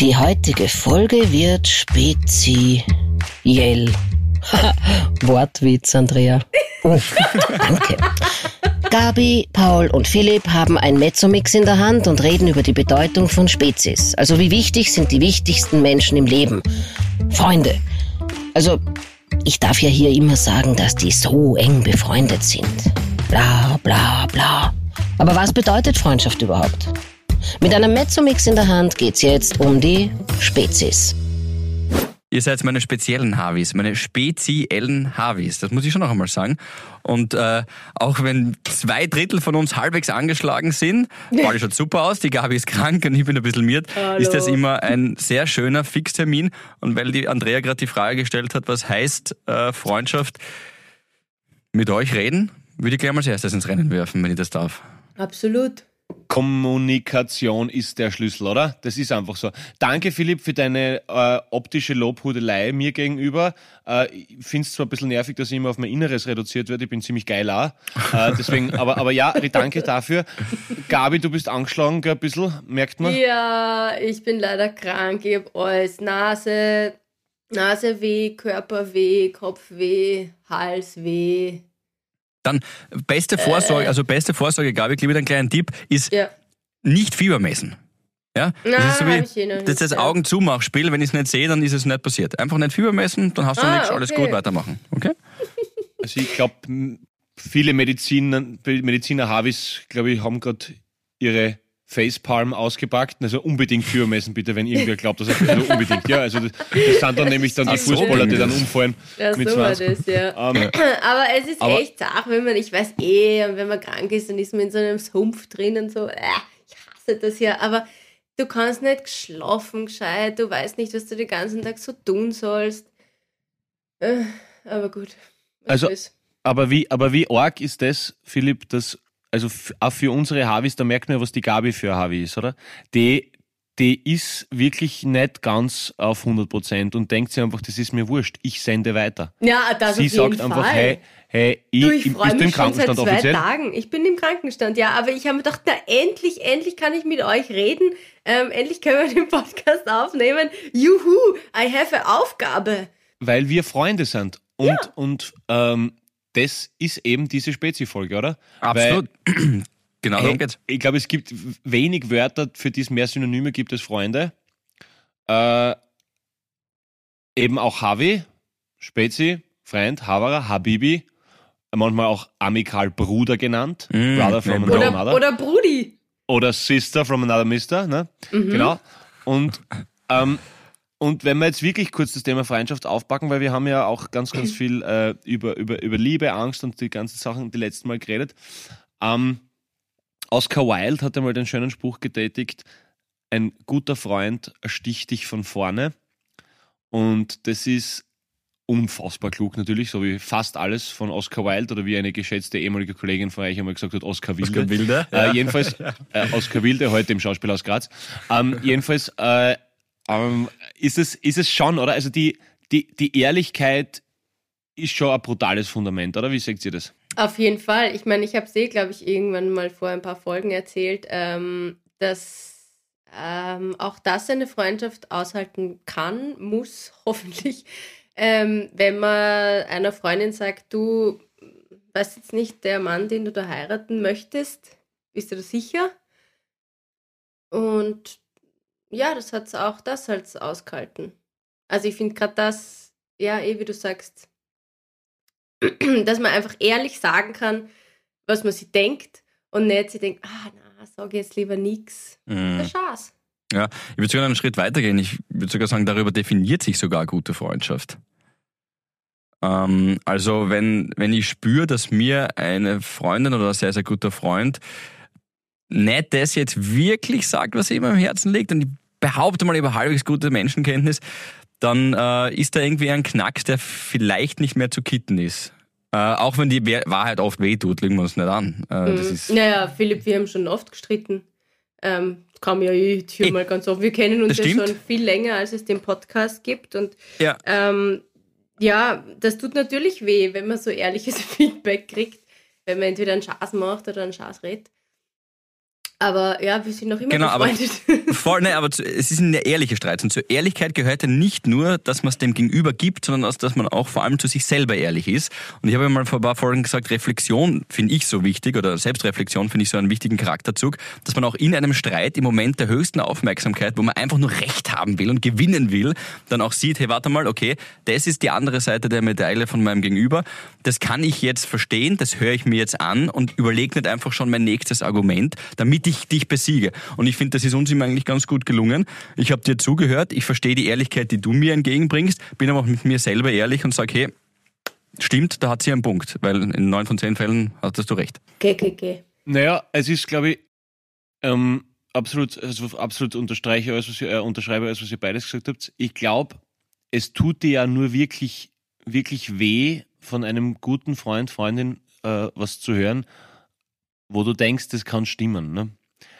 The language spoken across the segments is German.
Die heutige Folge wird speziell. Wortwitz, Andrea. Oh, danke. Gabi, Paul und Philipp haben ein Mezzomix in der Hand und reden über die Bedeutung von Spezies. Also wie wichtig sind die wichtigsten Menschen im Leben? Freunde. Also, ich darf ja hier immer sagen, dass die so eng befreundet sind. Bla bla bla. Aber was bedeutet Freundschaft überhaupt? Mit einem Mezzomix in der Hand geht's jetzt um die Spezies. Ihr seid meine speziellen Harvis, meine speziellen Harvis, das muss ich schon noch einmal sagen. Und äh, auch wenn zwei Drittel von uns halbwegs angeschlagen sind, Pauli schaut super aus, die Gabi ist krank und ich bin ein bisschen miert, Hallo. ist das immer ein sehr schöner Fixtermin. Und weil die Andrea gerade die Frage gestellt hat, was heißt äh, Freundschaft, mit euch reden, würde ich gleich mal als erstes ins Rennen werfen, wenn ich das darf. Absolut. Kommunikation ist der Schlüssel, oder? Das ist einfach so. Danke, Philipp, für deine äh, optische Lobhudelei mir gegenüber. Äh, ich finde es zwar ein bisschen nervig, dass ich immer auf mein Inneres reduziert wird. Ich bin ziemlich geil auch. Äh, deswegen, aber, aber ja, danke dafür. Gabi, du bist angeschlagen, ein bisschen, merkt man. Ja, ich bin leider krank. Ich habe alles. Nase, Naseweh, Körperweh, Kopfweh, Halsweh. Dann beste Vorsorge, also beste Vorsorge, Gabi, ich gebe dir einen kleinen Tipp, ist Ja. nicht Fieber messen. Ja? Na, das ist so eh wie noch das, nicht, das ja. Augen zumachspiel, wenn ich es nicht sehe, dann ist es nicht passiert. Einfach nicht Fieber messen, dann hast du Ah, nichts, alles okay. gut, weitermachen. Okay? Also ich glaube, viele Mediziner, Mediziner Havis, glaube ich, haben gerade ihre Facepalm ausgepackt. Also unbedingt Fieber messen, bitte, wenn irgendwer glaubt, dass er also unbedingt. Ja, also das, das sind dann nämlich dann die so, Fußballer, die dann umfallen Ja, mit so war 20. das, ja. Ähm, Aber es ist Aber- echt zart, wenn man, ich weiß eh, und wenn man krank ist, dann ist man in so einem Sumpf drin und so. Äh, ich hasse das ja. Aber du kannst nicht schlafen gescheit, du weißt nicht, was du den ganzen Tag so tun sollst. Äh, aber gut. Also- ist? Aber wie, aber wie arg ist das, Philipp, dass, also auch für unsere Havis, da merkt man ja, was die Gabi für ein Havi ist, oder? Die, die ist wirklich nicht ganz auf 100 Prozent und denkt sich einfach, das ist mir wurscht, ich sende weiter. Ja, das Sie auf jeden sagt einfach, Fall. hey, hey, ich, Du, ich ich, du im schon seit Krankenstand zwei offiziell? Tagen. Ich bin im Krankenstand, ja. Aber ich habe mir gedacht, na endlich, endlich kann ich mit euch reden. Ähm, endlich können wir den Podcast aufnehmen. Juhu, I have a Aufgabe. Weil wir Freunde sind. Und, und ähm, das ist eben diese Spezi-Folge, oder? Absolut. genau Hey, darum geht's. ich glaube, es gibt wenig Wörter, für die es mehr Synonyme gibt als Freunde. Äh, eben auch Havi, Spezi, Freund, Havara, Habibi, manchmal auch amikal Bruder genannt, Mm, Brother from another Oder, mother. oder Brudi. oder Sister from another Mister, ne? Mhm. Genau. Und, ähm, und wenn wir jetzt wirklich kurz das Thema Freundschaft aufpacken, weil wir haben ja auch ganz, ganz viel äh, über, über, über Liebe, Angst und die ganzen Sachen die letzten Mal geredet. Ähm, Oscar Wilde hat einmal den schönen Spruch getätigt, ein guter Freund ersticht dich von vorne. Und das ist unfassbar klug natürlich, so wie fast alles von Oscar Wilde oder wie eine geschätzte ehemalige Kollegin von euch einmal gesagt hat, Oscar Wilde. Oscar Wilde, Äh, jedenfalls, äh, Oscar Wilde, heute im Schauspielhaus Graz. Ähm, jedenfalls äh, ähm, ist, es, ist es schon, oder? Also die, die, die Ehrlichkeit ist schon ein brutales Fundament, oder? Wie seht ihr das? Auf jeden Fall. Ich meine, ich habe eh, glaube ich, irgendwann mal vor ein paar Folgen erzählt, ähm, dass ähm, auch das eine Freundschaft aushalten kann, muss hoffentlich, ähm, wenn man einer Freundin sagt, du weißt jetzt nicht, der Mann, den du da heiraten möchtest, bist du da sicher? Und ja, das hat auch das halt ausgehalten. Also ich finde gerade das, ja, eh wie du sagst, dass man einfach ehrlich sagen kann, was man sich denkt und nicht sie denkt, ah, na, sag jetzt lieber nix. Mhm. Das ist Chance. Ja, ich würde sogar einen Schritt weitergehen. Ich würde sogar sagen, darüber definiert sich sogar eine gute Freundschaft. Ähm, also wenn, wenn ich spüre, dass mir eine Freundin oder ein sehr, sehr guter Freund nicht das jetzt wirklich sagt, was ihm am Herzen liegt und ich behaupte mal über halbwegs gute Menschenkenntnis, dann äh, ist da irgendwie ein Knacks, der vielleicht nicht mehr zu kitten ist. Äh, auch wenn die Wahrheit oft wehtut, legen wir uns nicht an. Äh, Mhm. Naja, Philipp, wir haben schon oft gestritten. Ähm, man ja eh hier Eh, mal ganz oft. Wir kennen uns ja stimmt. schon viel länger, als es den Podcast gibt. Und ja. ähm, ja, das tut natürlich weh, wenn man so ehrliches Feedback kriegt, wenn man entweder einen Schaß macht oder einen Schaß redet. Aber ja, wir sind noch immer Genau, aber- befreundet. Voll, ne, aber zu, es ist eine ehrliche Streit. Und zur Ehrlichkeit gehört ja nicht nur, dass man es dem Gegenüber gibt, sondern dass, dass man auch vor allem zu sich selber ehrlich ist. Und ich habe ja mal vor ein paar Folgen gesagt, Reflexion finde ich so wichtig oder Selbstreflexion finde ich so einen wichtigen Charakterzug, dass man auch in einem Streit im Moment der höchsten Aufmerksamkeit, wo man einfach nur Recht haben will und gewinnen will, dann auch sieht, hey, warte mal, okay, das ist die andere Seite der Medaille von meinem Gegenüber. Das kann ich jetzt verstehen, das höre ich mir jetzt an und überlege nicht einfach schon mein nächstes Argument, damit ich dich besiege. Und ich finde, das ist uns immer eigentlich ganz gut gelungen. Ich habe dir zugehört, ich verstehe die Ehrlichkeit, die du mir entgegenbringst, bin aber auch mit mir selber ehrlich und sage, hey, stimmt, da hat sie einen Punkt, weil in neun von zehn Fällen hattest du recht. Geh, geh, geh. Naja, es ist, glaube ich, ähm, absolut, also absolut unterstreiche alles, was ihr, äh, unterschreibe alles, was ihr beides gesagt habt. Ich glaube, es tut dir ja nur wirklich, wirklich weh, von einem guten Freund, Freundin äh, was zu hören, wo du denkst, das kann stimmen. Ne?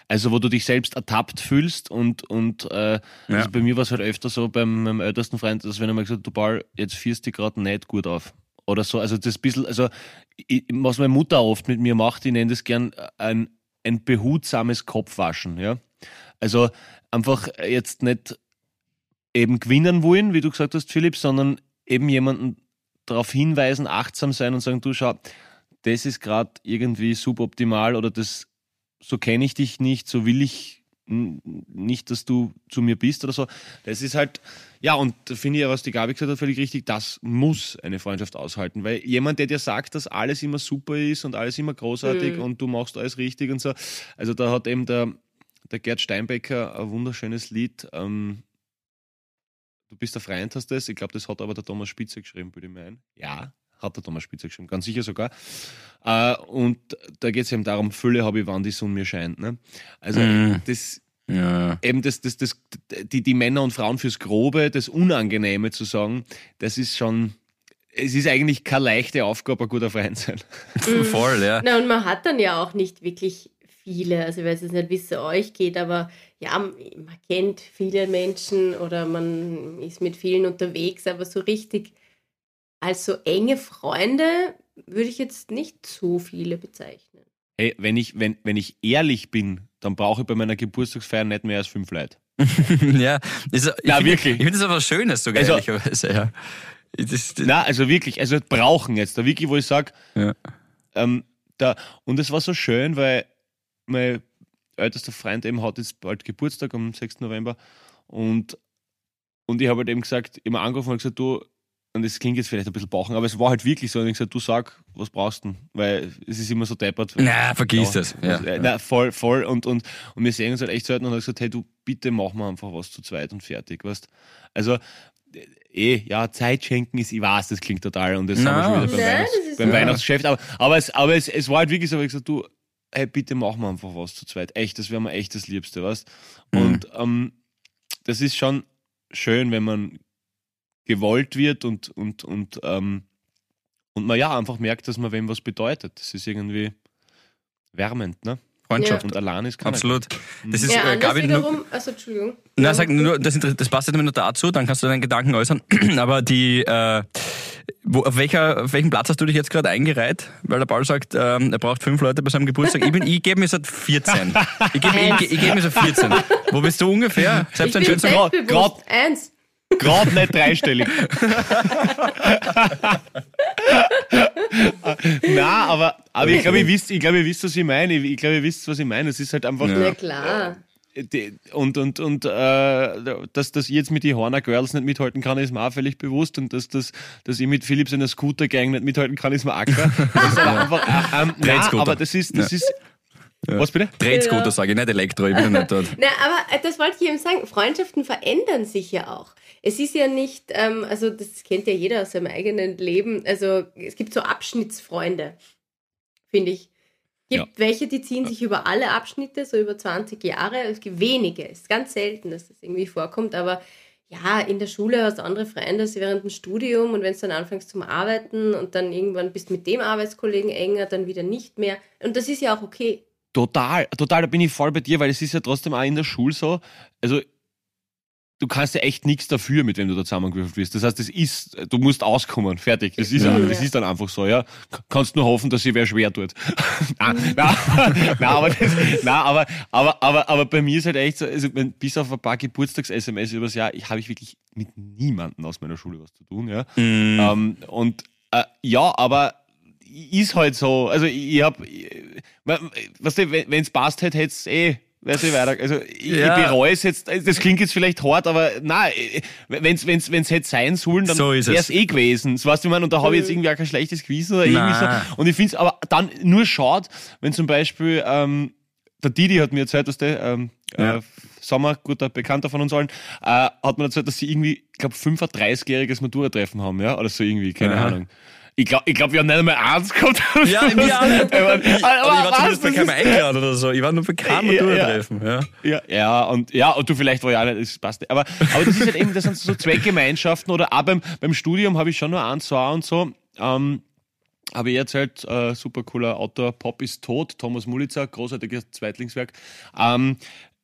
Also wo du dich selbst ertappt fühlst und, und äh, also bei mir war es halt öfter so beim meinem ältesten Freund, dass wenn er mal gesagt hat, du Paul, jetzt führst du dich gerade nicht gut auf. Oder so, also das bisschen, also ich, was meine Mutter oft mit mir macht, ich nenne das gern ein, ein behutsames Kopfwaschen, ja. Also einfach jetzt nicht eben gewinnen wollen, wie du gesagt hast, Philipp, sondern eben jemanden darauf hinweisen, achtsam sein und sagen, du schau, das ist gerade irgendwie suboptimal oder das, so kenne ich dich nicht, so will ich nicht, dass du zu mir bist oder so. Das ist halt, ja, und da finde ich ja, was die Gabi gesagt hat, völlig richtig, das muss eine Freundschaft aushalten, weil jemand, der dir sagt, dass alles immer super ist und alles immer großartig Mhm. und du machst alles richtig und so, also da hat eben der, der Gerd Steinbecker ein wunderschönes Lied, ähm, Du bist der Freund, hast das. Ich glaube, das hat aber der Thomas Spitzer geschrieben, würde ich meinen. Ja, hat der Thomas Spitzer geschrieben, ganz sicher sogar. Äh, und da geht es eben darum, Fülle habe ich, wann die Sonne mir scheint. Ne? Also Mhm. das Ja. eben das, das, das, die, die Männer und Frauen fürs Grobe, das Unangenehme zu sagen, das ist schon, es ist eigentlich keine leichte Aufgabe, ein guter Freund sein. Voll, ja. Na, und man hat dann ja auch nicht wirklich viele, also ich weiß jetzt nicht, wie es euch geht, aber ja, man kennt viele Menschen oder man ist mit vielen unterwegs, aber so richtig als so enge Freunde würde ich jetzt nicht so viele bezeichnen. Hey, wenn ich, wenn, wenn ich ehrlich bin, dann brauche ich bei meiner Geburtstagsfeier nicht mehr als fünf Leute. ja. Ist, ich Ja, wirklich. Ich finde das aber Schönes sogar, Also- ehrlicherweise, ja. Das, das, Na, also wirklich, also brauchen jetzt, da wirklich, wo ich sage, Ja. ähm, da, und es war so schön, weil mein ältester Freund eben hat jetzt bald Geburtstag am 6. November und, und ich habe halt eben gesagt, immer angerufen und gesagt, du, und das klingt jetzt vielleicht ein bisschen bauchen, aber es war halt wirklich so, und ich gesagt, du sag, was brauchst du denn? Weil es ist immer so deppert. na, vergiss Ja, das. Ja. also, äh, Na, voll, voll. Und, und, und wir sehen uns halt echt selten und hat gesagt, hey du, bitte mach mal einfach was zu zweit und fertig, weißt Also, äh, eh, ja, Zeit schenken ist, ich weiß, das klingt total und das Na. haben wir schon wieder beim, Nein, Weihnachts-, beim Weihnachtsgeschäft, aber, aber, es, aber es, es war halt wirklich so, ich gesagt, du, hey, bitte mach mal einfach was zu zweit. Echt, das wäre mir echt das Liebste, weißt Mhm. Und ähm, das ist schon schön, wenn man gewollt wird und, und, und, ähm, und man ja einfach merkt, dass man wem was bedeutet. Das ist irgendwie wärmend, ne? Freundschaft. Und allein ist keiner. Absolut. Das ist, ja, äh, Gabi, nur, wiederum, also Entschuldigung. na, sag nur, das, das passt jetzt nur dazu, dann kannst du deinen Gedanken äußern. Aber die, äh, wo, auf, welcher, auf welchem Platz hast du dich jetzt gerade eingereiht? Weil der Paul sagt, ähm, er braucht fünf Leute bei seinem Geburtstag. Ich, bin- ich gebe mir so 14. Ich gebe ich, ich, geb mir so 14. Wo bist du ungefähr? Ich Selbst ein bin schönster Grad-. Eins. Gerade nicht dreistellig. Na, aber, aber ich glaube, ihr wisst, ich glaube, ihr wisst, was ich meine. Ich, glaube, ihr wisst, was ich meine. Es ist halt einfach. Ja. Na klar. Und und, und äh, dass, dass ich jetzt mit den Horner Girls nicht mithalten kann, ist mir auch völlig bewusst. Und dass, dass, dass ich mit Philips in der Scooter-Gang nicht mithalten kann, ist mir auch klar. Das ist aber einfach, äh, ähm, nein, aber das ist, das Ja. ist. Was bitte? Drehscooter, Ja. sage ich, nicht Elektro, ich bin ja nicht dort. Na, aber äh, das wollte ich eben sagen. Freundschaften verändern sich ja auch. Es ist ja nicht, ähm, also das kennt ja jeder aus seinem eigenen Leben. Also es gibt so Abschnittsfreunde, finde ich. Es gibt welche, die ziehen sich über alle Abschnitte, so über 20 Jahre. Es gibt wenige. Es ist ganz selten, dass das irgendwie vorkommt. Aber ja, in der Schule hast du andere Freunde als während dem Studium. Und wenn du dann anfängst zum Arbeiten und dann irgendwann bist mit dem Arbeitskollegen enger, dann wieder nicht mehr. Und das ist ja auch okay. Total, total, da bin ich voll bei dir, weil es ist ja trotzdem auch in der Schule so. Also, du kannst ja echt nichts dafür, mit wem du da zusammengewürfelt wirst. Das heißt, das ist, du musst auskommen, fertig. Das ist, Ja. das ist dann einfach so, ja. Kannst nur hoffen, dass sie wer schwer tut. nein, nein, nein, aber, das, nein aber, aber, aber, aber bei mir ist halt echt so, also bis auf ein paar Geburtstags-SMS übers Jahr, ich habe ich wirklich mit niemandem aus meiner Schule was zu tun, ja. Mhm. Ähm, und äh, ja, aber ist halt so. Also ich, ich ich, was du, wenn es passt hätte, hätte es eh. Weiß ich weiter. Also ich, Ja. ich bereue es jetzt, das klingt jetzt vielleicht hart, aber nein, wenn es wenn's, wenn's hätte sein sollen, dann So wäre es. eh gewesen. Das weißt du, ich meine, und da habe ich jetzt irgendwie auch kein schlechtes Gewissen oder irgendwie Nein. so. Und ich finde es aber dann nur schade, wenn zum Beispiel ähm, der Didi hat mir erzählt, dass der ähm, Ja. äh, Sommer, guter Bekannter von uns allen, äh, hat mir erzählt, dass sie irgendwie, ich glaube, 35-jähriges Matura-Treffen haben, ja, oder so irgendwie, keine Aha. Ahnung. Ich glaube, ich glaub, wir haben nicht einmal eins gehabt. Ja, mir auch nicht. aber, Aber ich war zumindest bei keinem eingeladen oder so. Ich war nur bei keinem Ja, ja. Matura-Treffen. Ja. Ja, ja, und ja, und du vielleicht war ja auch nicht, das passt nicht. Aber, aber das ist halt eben, das sind so Zweckgemeinschaften oder auch beim, beim Studium habe ich schon nur eins, zwei und so. Ähm, habe ich erzählt, äh, super cooler Autor, Pop ist tot, Thomas Mulitzer, großartiges Zweitlingswerk. Ähm,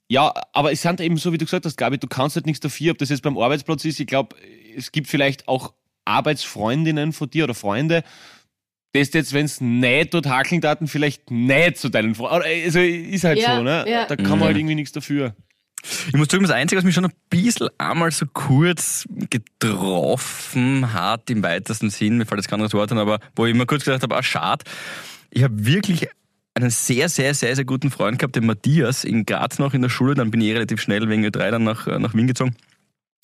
ja, aber es sind eben so, wie du gesagt hast, Gabi, du kannst halt nichts dafür, ob das jetzt beim Arbeitsplatz ist. Ich glaube, es gibt vielleicht auch Arbeitsfreundinnen von dir oder Freunde, das jetzt, wenn es nicht dort hakeln daten, vielleicht nicht zu deinen Freunden. Also ist halt Ja, so, ne? ja. Da kann man halt irgendwie nichts dafür. Ich muss zugeben, das Einzige, was mich schon ein bisschen einmal so kurz getroffen hat, im weitesten Sinn, mir fällt jetzt kein anderes Wort an, aber wo ich immer kurz gedacht habe, ah, schade. Ich habe wirklich einen sehr, sehr, sehr, sehr guten Freund gehabt, den Matthias, in Graz noch in der Schule. Dann bin ich eh relativ schnell wegen Ö3 dann nach, äh, nach Wien gezogen.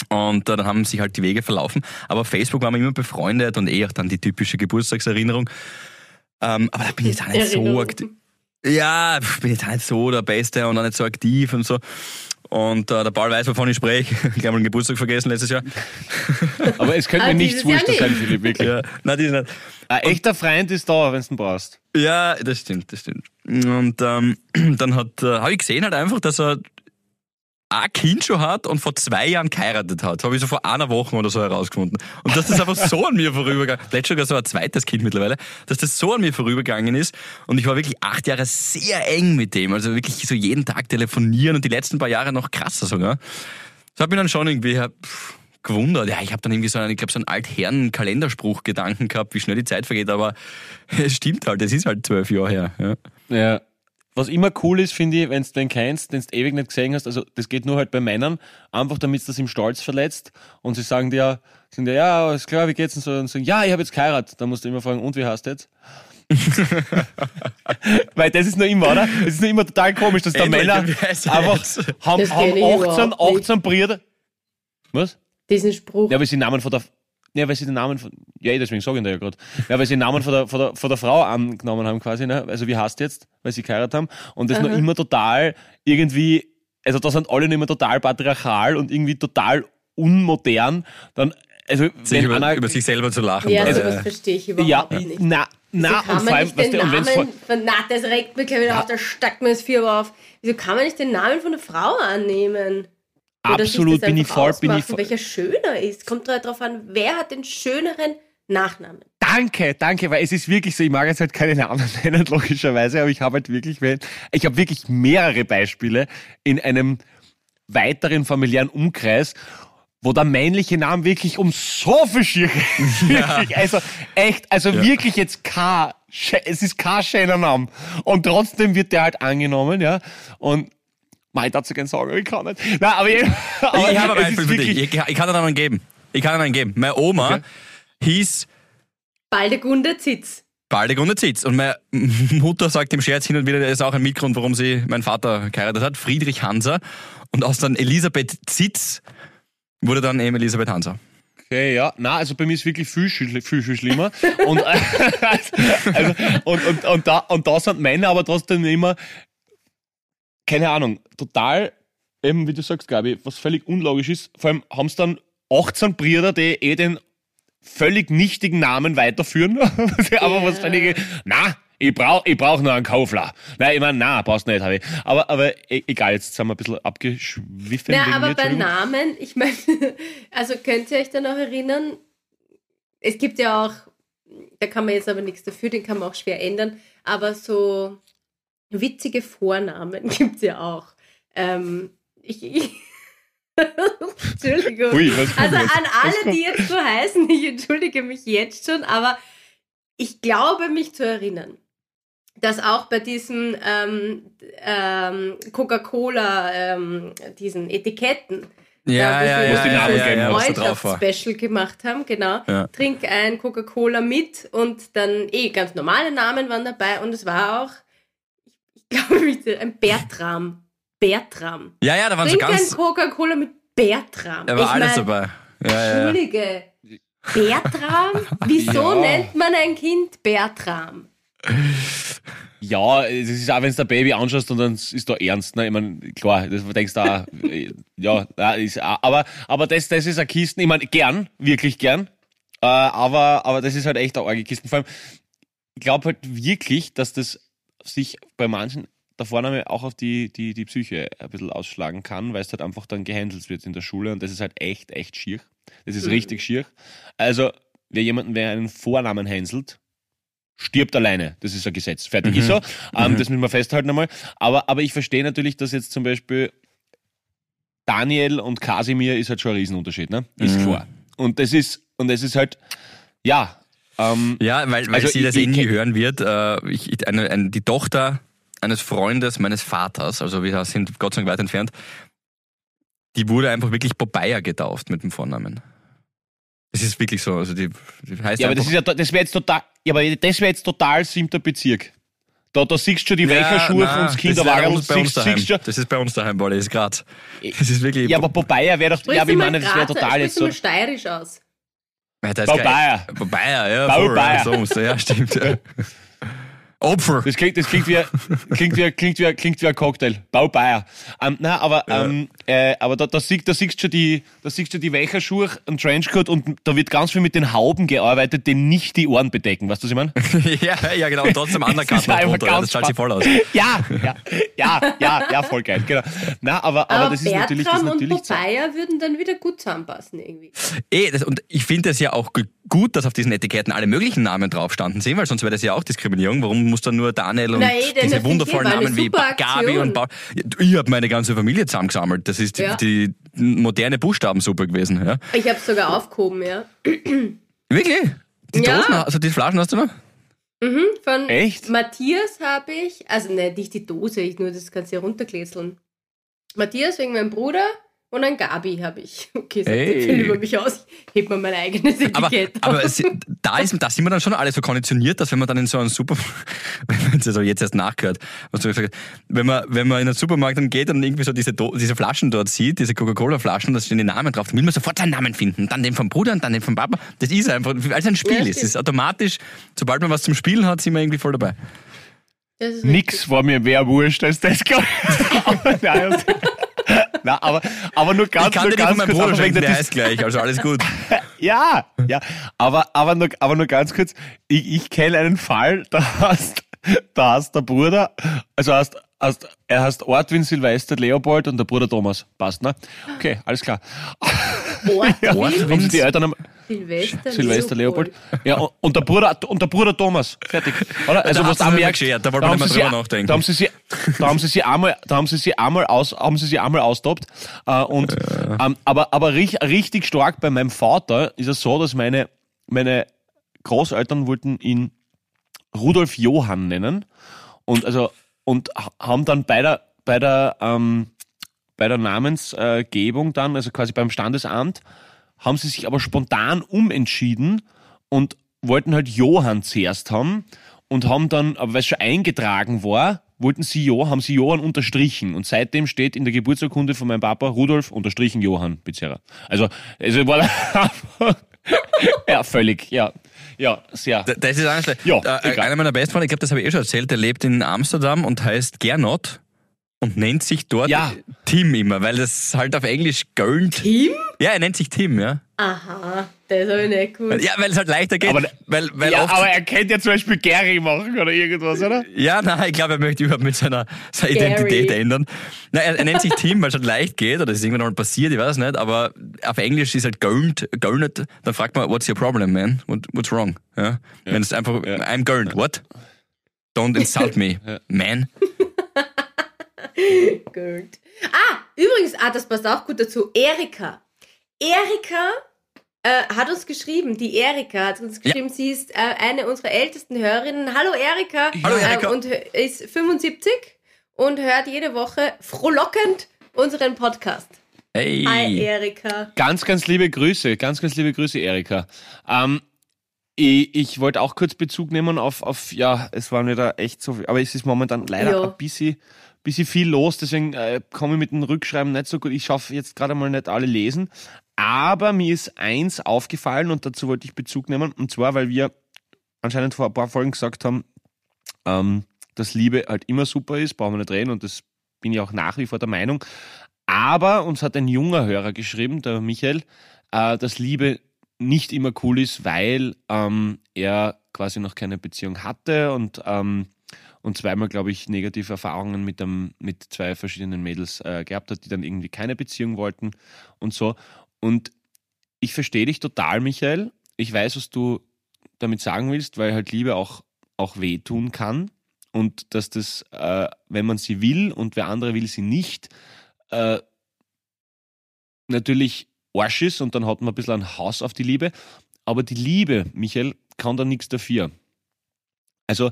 Und äh, dann haben sich halt die Wege verlaufen. Aber auf Facebook waren wir immer befreundet und eh auch dann die typische Geburtstagserinnerung. Ähm, aber da bin ich jetzt auch nicht so aktiv. Ja, bin jetzt auch nicht so der Beste und auch nicht so aktiv und so. Und äh, der Paul weiß, wovon ich spreche. Ich habe einen Geburtstag vergessen letztes Jahr. Aber es könnte Ah, mir nichts dieses Jahr wurscht sein. Philipp, wirklich. Ja, nein, die ist nicht. Ein echter Freund ist da, wenn du ihn brauchst. Ja, das stimmt, das stimmt. Und ähm, dann hat, äh, habe ich gesehen halt einfach, dass er ein Kind schon hat und vor zwei Jahren geheiratet hat. Habe ich so vor einer Woche oder so herausgefunden. Und dass das einfach so an mir vorübergegangen ist, vielleicht sogar so ein zweites Kind mittlerweile, dass das so an mir vorübergegangen ist. Und ich war wirklich acht Jahre sehr eng mit dem. Also wirklich so jeden Tag telefonieren und die letzten paar Jahre noch krasser sogar. Das hat mich dann schon irgendwie gewundert. Ja, ich habe dann irgendwie so einen, ich glaube, so einen Altherren-Kalenderspruch Gedanken gehabt, wie schnell die Zeit vergeht, aber es stimmt halt, es ist halt zwölf Jahre her. Ja. Ja. Was immer cool ist, finde ich, wenn du den kennst, den du ewig nicht gesehen hast, also das geht nur halt bei Männern, einfach damit es das im Stolz verletzt und sie sagen dir, sind dir, ja, ist klar, wie geht's denn so? Und sagen, ja, ich habe jetzt geheiratet. Dann musst du immer fragen, und wie hast du jetzt? Weil das ist nur immer, oder? Das ist nur immer total komisch, dass da Endlich, Männer wie heißt er einfach haben, Das haben kenn ich 18, überhaupt nicht. 18 Brüder. Was? Diesen Spruch. Ja, weil sie den Namen von der. Ja, weil sie den Namen von. Ja, eh, deswegen sage ich ihn da ja gerade. Ja, weil sie den Namen von der, von, der, von der Frau angenommen haben, quasi, ne? Also, wie heißt jetzt? Weil sie geheiratet haben. Und das noch Aha. immer total irgendwie. Also, da sind alle noch immer total patriarchal und irgendwie total unmodern. Dann, also, Sich wenn über, einer. über sich selber zu lachen. ja, sowas äh, verstehe ich ja, überhaupt nicht. na, na, kann und vor man allem, den du, Namen von, na, das regt mich gleich wieder Ja. auf, da stackt mir das Vierer auf. Wieso kann man nicht den Namen von der Frau annehmen? Oder sich absolut bin ich einfach voll, bin ich voll. welcher schöner ist. Kommt halt darauf an, wer hat den schöneren Nachnamen. Danke, danke, weil es ist wirklich so, ich mag jetzt halt keine Namen nennen, logischerweise, aber ich habe halt wirklich, ich habe wirklich mehrere Beispiele in einem weiteren familiären Umkreis, wo der männliche Name wirklich um so viel schier wirklich, also echt, also wirklich jetzt kein, schö- es ist kein schöner Name und trotzdem wird der halt angenommen, ja, und Mei, dazu sagen, aber ich kann nicht. Nein, aber, ich, aber ich habe ein Beispiel für dich. Ich, ich kann dir einen geben. Ich kann dir einen geben. Meine Oma Okay. hieß Baldegunde Zitz. Baldegunde Zitz. Und meine Mutter sagt im Scherz hin und wieder, das ist auch ein Mitgrund, warum sie meinen Vater geheiratet hat, Friedrich Hanser. Und aus dann Elisabeth Zitz wurde dann eben Elisabeth Hanser. Okay, ja. Na, also bei mir ist wirklich viel, viel, viel schlimmer. und, also, und, und, und, da, und da sind Männer aber trotzdem immer, keine Ahnung, total, eben wie du sagst, Gabi, was völlig unlogisch ist. Vor allem haben es dann 18 Brüder, die eh den völlig nichtigen Namen weiterführen. aber was völlig, na, ich brauch, ich brauch nur einen Kaufler. Nein, ich meine, na, brauchst nicht, habe ich. Aber, aber e- egal, jetzt sind wir ein bisschen abgeschwiffen. Ja, aber bei. Namen, ich meine, also könnt ihr euch da noch erinnern? Es gibt ja auch, da kann man jetzt aber nichts dafür, den kann man auch schwer ändern, aber so witzige Vornamen gibt es ja auch. Ähm, ich, ich, Entschuldigung. Ui, also an alle, die jetzt so heißen, ich entschuldige mich jetzt schon, aber ich glaube mich zu erinnern, dass auch bei diesem ähm, ähm, Coca-Cola, ähm, diesen Etiketten, Ja, ja, wo ja, sie die ja, Namen ja, ja. Freundschafts-Special gemacht haben, genau. Ja. Trink ein Coca-Cola mit und dann eh ganz normale Namen waren dabei und es war auch, glaube, mich zu- ein Bertram. Bertram. Ja, ja, da waren so Trink ein ganz. Coca-Cola mit Bertram. Da war ich alles mein, dabei. Ja, ja, ja. Entschuldige. Bertram? Wieso Ja. nennt man ein Kind Bertram? Ja, es ist auch, wenn du der Baby anschaust und dann ist da ernst. Ne? Ich meine, klar, das denkst du auch, ja, ist auch, aber, aber das, das ist eine Kisten, ich meine, gern, wirklich gern. Äh, aber, aber das ist halt echt eine arge Kisten. Vor allem, ich glaube halt wirklich, dass das sich bei manchen der Vorname auch auf die, die, die Psyche ein bisschen ausschlagen kann, weil es halt einfach dann gehandelt wird in der Schule und das ist halt echt, echt schier. Das ist Mhm. richtig schier. Also, wer jemanden, wer einen Vornamen hänselt, stirbt alleine. Das ist ein Gesetz. Fertig ist so. Ähm, Das müssen wir festhalten einmal. Aber, aber ich verstehe natürlich, dass jetzt zum Beispiel Daniel und Kasimir ist halt schon ein Riesenunterschied, ne? Ist Mhm. klar. Und das ist, und das ist halt, ja, ähm, Ja, weil, weil Also sie ich- das eh nie hören wird. Äh, ich, ich- eine, eine, die Tochter eines Freundes meines Vaters, also wir sind Gott sei Dank weit entfernt, die wurde einfach wirklich Popeye getauft mit dem Vornamen. Das ist wirklich so. Also die, die heißt ja, aber das ist ja, das wäre jetzt total, ja, aber das wäre jetzt total siebter Bezirk. Da, da siehst du schon die Weicherschuhe nein, und das das ist Kinderwagen. bei uns, siehst, daheim. siehst schon, Das ist bei uns daheim, das ist Graz. Das ist wirklich. ja, aber Popeye wäre doch, Sprichst ja, aber ich meine, das wäre total jetzt du mal so. steirisch aus? Popeye. geil. Popeye, ja. Popeye. ja, so ja, stimmt. Ja. Opfer. Das klingt, das klingt wie, klingt wie, klingt wie, klingt wie ein Cocktail. Baubeier. Ähm, nein, aber, Ja. ähm, äh, aber da, da, siehst, da siehst du schon die, da siehst du die Weicherschuhe, ein Trenchcoat und da wird ganz viel mit den Hauben gearbeitet, die nicht die Ohren bedecken. Weißt du, was ich meine? ja, ja, genau. Und trotzdem Undercut ist noch drunter. Ja, das zahlt sich voll aus. Ja, ja, ja, ja, ja, voll geil, genau. Na, aber, aber, Aber, das ist natürlich, das ist Bertram und natürlich so. Popeye würden dann wieder gut zusammenpassen irgendwie. Eh, das, und ich finde es ja auch gu- gut, dass auf diesen Etiketten alle möglichen Namen drauf standen sind, weil sonst wäre das ja auch Diskriminierung. Warum muss dann nur Daniel und Na eh, diese wundervollen Namen wie Gabi und Paul? Ich habe meine ganze Familie zusammengesammelt. Das ist die, Ja. die moderne Buchstabensuppe gewesen. Ja? Ich habe sogar aufgehoben, ja. Wirklich? Die Ja. Dosen, also die Flaschen hast du noch? Mhm, von Echt? Matthias habe ich, also ne, nicht die Dose, ich nur das kannst du ja runterkläseln. Matthias wegen meinem Bruder und ein Gabi habe ich. Okay, sagt Hey. viel über mich aus. Ich heb mir mein eigenes Aber, Etikett. aber es, da, ist, da sind wir dann schon alle so konditioniert, dass wenn man dann in so einen Super, wenn man jetzt also jetzt erst nachgehört, was du gesagt hast, wenn man, wenn man in einen Supermarkt dann geht und irgendwie so diese, diese Flaschen dort sieht, diese Coca-Cola-Flaschen, da stehen die Namen drauf, dann will man sofort seinen Namen finden. Dann den vom Bruder und dann den vom Papa. Das ist einfach, weil es ein Spiel Ja, ist. Es ist automatisch, sobald man was zum Spielen hat, sind wir irgendwie voll dabei. Nix war mir mehr wurscht als das. Aber nein, also- Nein, aber, aber nur ganz, ich kann nur dir ganz von meinem kurz, Bruder wegen der gleich, also alles gut. Ja, ja. Aber, aber, nur, aber nur ganz kurz. Ich, ich kenne einen Fall, da hast, da hast der Bruder, also hast, hast, er heißt Ortwin Silvester Leopold und der Bruder Thomas. Passt, ne? Okay, alles klar. Ortwin. Haben sie die Eltern am, Silvester, Silvester Leopold. Ja, und, der Bruder, und der Bruder Thomas. Fertig. Oder? Also, Da was hast du merkst, geschert, da wollte man nicht sie- drüber nachdenken. Da haben sie sie, da haben sie sie einmal, da haben sie sie einmal aus, haben sie sie einmal austobt. Äh, und, ähm, aber, aber richtig, richtig stark bei meinem Vater ist es so, dass meine, meine Großeltern wollten ihn Rudolf Johann nennen. Und also, und ha- haben dann bei der, bei der, ähm, bei der Namensgebung dann, also quasi beim Standesamt, haben sie sich aber spontan umentschieden und wollten halt Johann zuerst haben und haben dann, aber weil es schon eingetragen war, wollten sie Jo, haben sie Johann unterstrichen und seitdem steht in der Geburtsurkunde von meinem Papa Rudolf unterstrichen Johann Bezerra. Also, also war ja, völlig, ja, ja, sehr. Das ist schlecht. Ja, äh, einer meiner Bestfreunde, ich glaube, das habe ich eh schon erzählt, der lebt in Amsterdam und heißt Gernot und nennt sich dort Ja. Tim immer, weil das halt auf Englisch gölnt. Tim? Ja, er nennt sich Tim, ja. Aha, das habe ich nicht gewusst. Ja, weil es halt leichter geht. Aber- weil, weil ja, oft, aber er könnte ja zum Beispiel Gary machen oder irgendwas, oder? ja, nein, ich glaube, er möchte überhaupt mit seiner, seiner. Identität ändern. Na, er, er nennt sich Tim, weil es halt leicht geht, oder das ist irgendwann mal passiert, ich weiß nicht, aber auf Englisch ist halt gölnt, gölnet, dann fragt man, what's your problem, man? What, what's wrong? Ja? Wenn es einfach, Ja. I'm gölnt, what? Don't insult me, Ja. man. Gut. Ah, übrigens, ah, das passt auch gut dazu. Erika. Erika äh, hat uns geschrieben, die Erika hat uns geschrieben, sie ist äh, eine unserer ältesten Hörerinnen. Hallo Erika. Hallo, Erika. Äh, und ist 75 und hört jede Woche frohlockend unseren Podcast. Hey. Hi Erika. Ganz, ganz liebe Grüße, ganz, ganz liebe Grüße, Erika. Ähm, ich, ich wollte auch kurz Bezug nehmen auf, auf, ja, es waren wieder echt so viel, aber es ist momentan leider Ja. ein bisschen, bisschen viel los, deswegen äh, komme ich mit dem Rückschreiben nicht so gut. Ich schaffe jetzt gerade mal nicht alle lesen. Aber mir ist eins aufgefallen und dazu wollte ich Bezug nehmen, und zwar, weil wir anscheinend vor ein paar Folgen gesagt haben, ähm, dass Liebe halt immer super ist, brauchen wir nicht reden und das bin ich auch nach wie vor der Meinung. Aber uns hat ein junger Hörer geschrieben, der Michael, äh, dass Liebe nicht immer cool ist, weil ähm, er quasi noch keine Beziehung hatte und, ähm, und zweimal, glaube ich, negative Erfahrungen mit, einem, mit zwei verschiedenen Mädels äh, gehabt hat, die dann irgendwie keine Beziehung wollten und so. Und ich verstehe dich total, Michael. Ich weiß, was du damit sagen willst, weil halt Liebe auch, auch wehtun kann und dass das, äh, wenn man sie will und wer andere will sie nicht, äh, natürlich Arsch ist und dann hat man ein bisschen ein Haus auf die Liebe. Aber die Liebe, Michael, kann da nichts dafür. Also,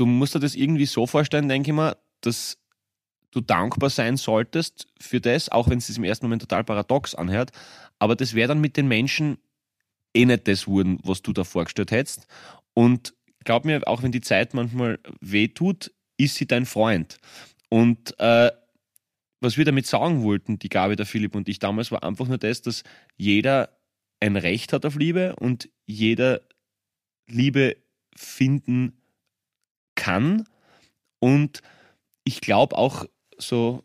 du musst dir das irgendwie so vorstellen, denke ich mal, dass du dankbar sein solltest für das, auch wenn es sich im ersten Moment total paradox anhört. Aber das wäre dann mit den Menschen eh nicht das wurden, was du da vorgestellt hättest. Und glaub mir, auch wenn die Zeit manchmal weh tut, ist sie dein Freund. Und äh, was wir damit sagen wollten, die Gabi, der Philipp und ich damals, war einfach nur das, dass jeder ein Recht hat auf Liebe und jeder Liebe finden kann. Und ich glaube auch, so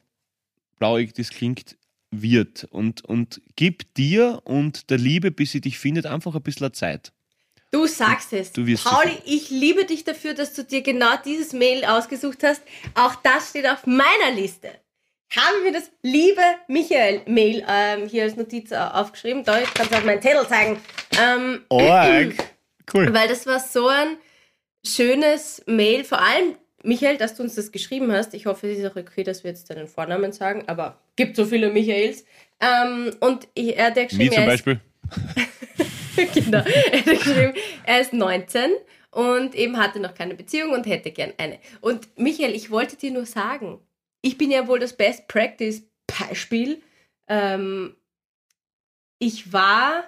blauig das klingt, wird. Und, und gib dir und der Liebe, bis sie dich findet, einfach ein bisschen Zeit. Du sagst es. Du Pauli, sicher- ich liebe dich dafür, dass du dir genau dieses Mail ausgesucht hast. Auch das steht auf meiner Liste. Habe mir das liebe Michael-Mail ähm, hier als Notiz äh, aufgeschrieben. Da, ich kann halt meinen Zettel zeigen. Ähm, Org. Cool. weil das war so ein schönes Mail. Vor allem, Michael, dass du uns das geschrieben hast. Ich hoffe, es ist auch okay, dass wir jetzt deinen Vornamen sagen, aber gibt so viele Michaels. Ähm, und ich, er hat ja geschrieben, Wie zum er ist Beispiel? genau. Er hat geschrieben, er ist 19 und eben hatte noch keine Beziehung und hätte gern eine. Und Michael, ich wollte dir nur sagen, ich bin ja wohl das Best Practice Beispiel. Ähm, ich war,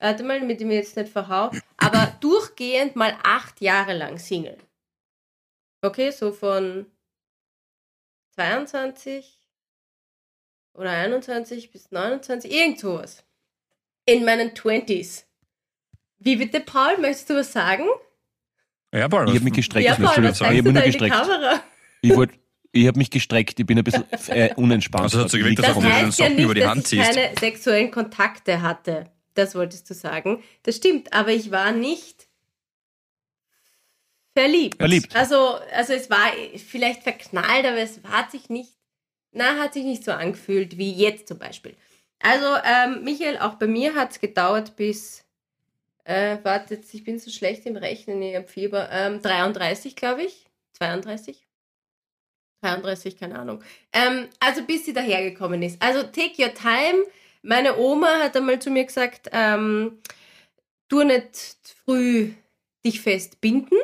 warte mal, damit ich mir jetzt nicht verhau, aber durchgehend mal acht Jahre lang Single. Okay, so von 22 oder 21 bis 29, irgend sowas in meinen 20s. Wie bitte, Paul, möchtest du was sagen? Ja, Paul. Ich habe mich gestreckt. ja, das Paul, ich was sagen. Ich habe nur gestreckt. Kamera? Ich, wollt- ich habe mich gestreckt. Ich bin ein bisschen äh, unentspannt. Also hat so gewirkt, Das als ob du den heißt ja Socken über nicht, die dass Hand ich ziehst. keine sexuellen Kontakte hatte. Das wolltest du sagen. Das stimmt, aber ich war nicht verliebt. Verliebt. Also, also es war vielleicht verknallt, aber es hat sich nicht, na, hat sich nicht so angefühlt wie jetzt zum Beispiel. Also, ähm, Michael, auch bei mir hat es gedauert bis, äh, wartet, ich bin so schlecht im Rechnen, ich habe Fieber, ähm, 33, glaube ich. 32? 33, keine Ahnung. Ähm, also bis sie dahergekommen ist. Also take your time. Meine Oma hat einmal zu mir gesagt, ähm, tu nicht früh dich festbinden.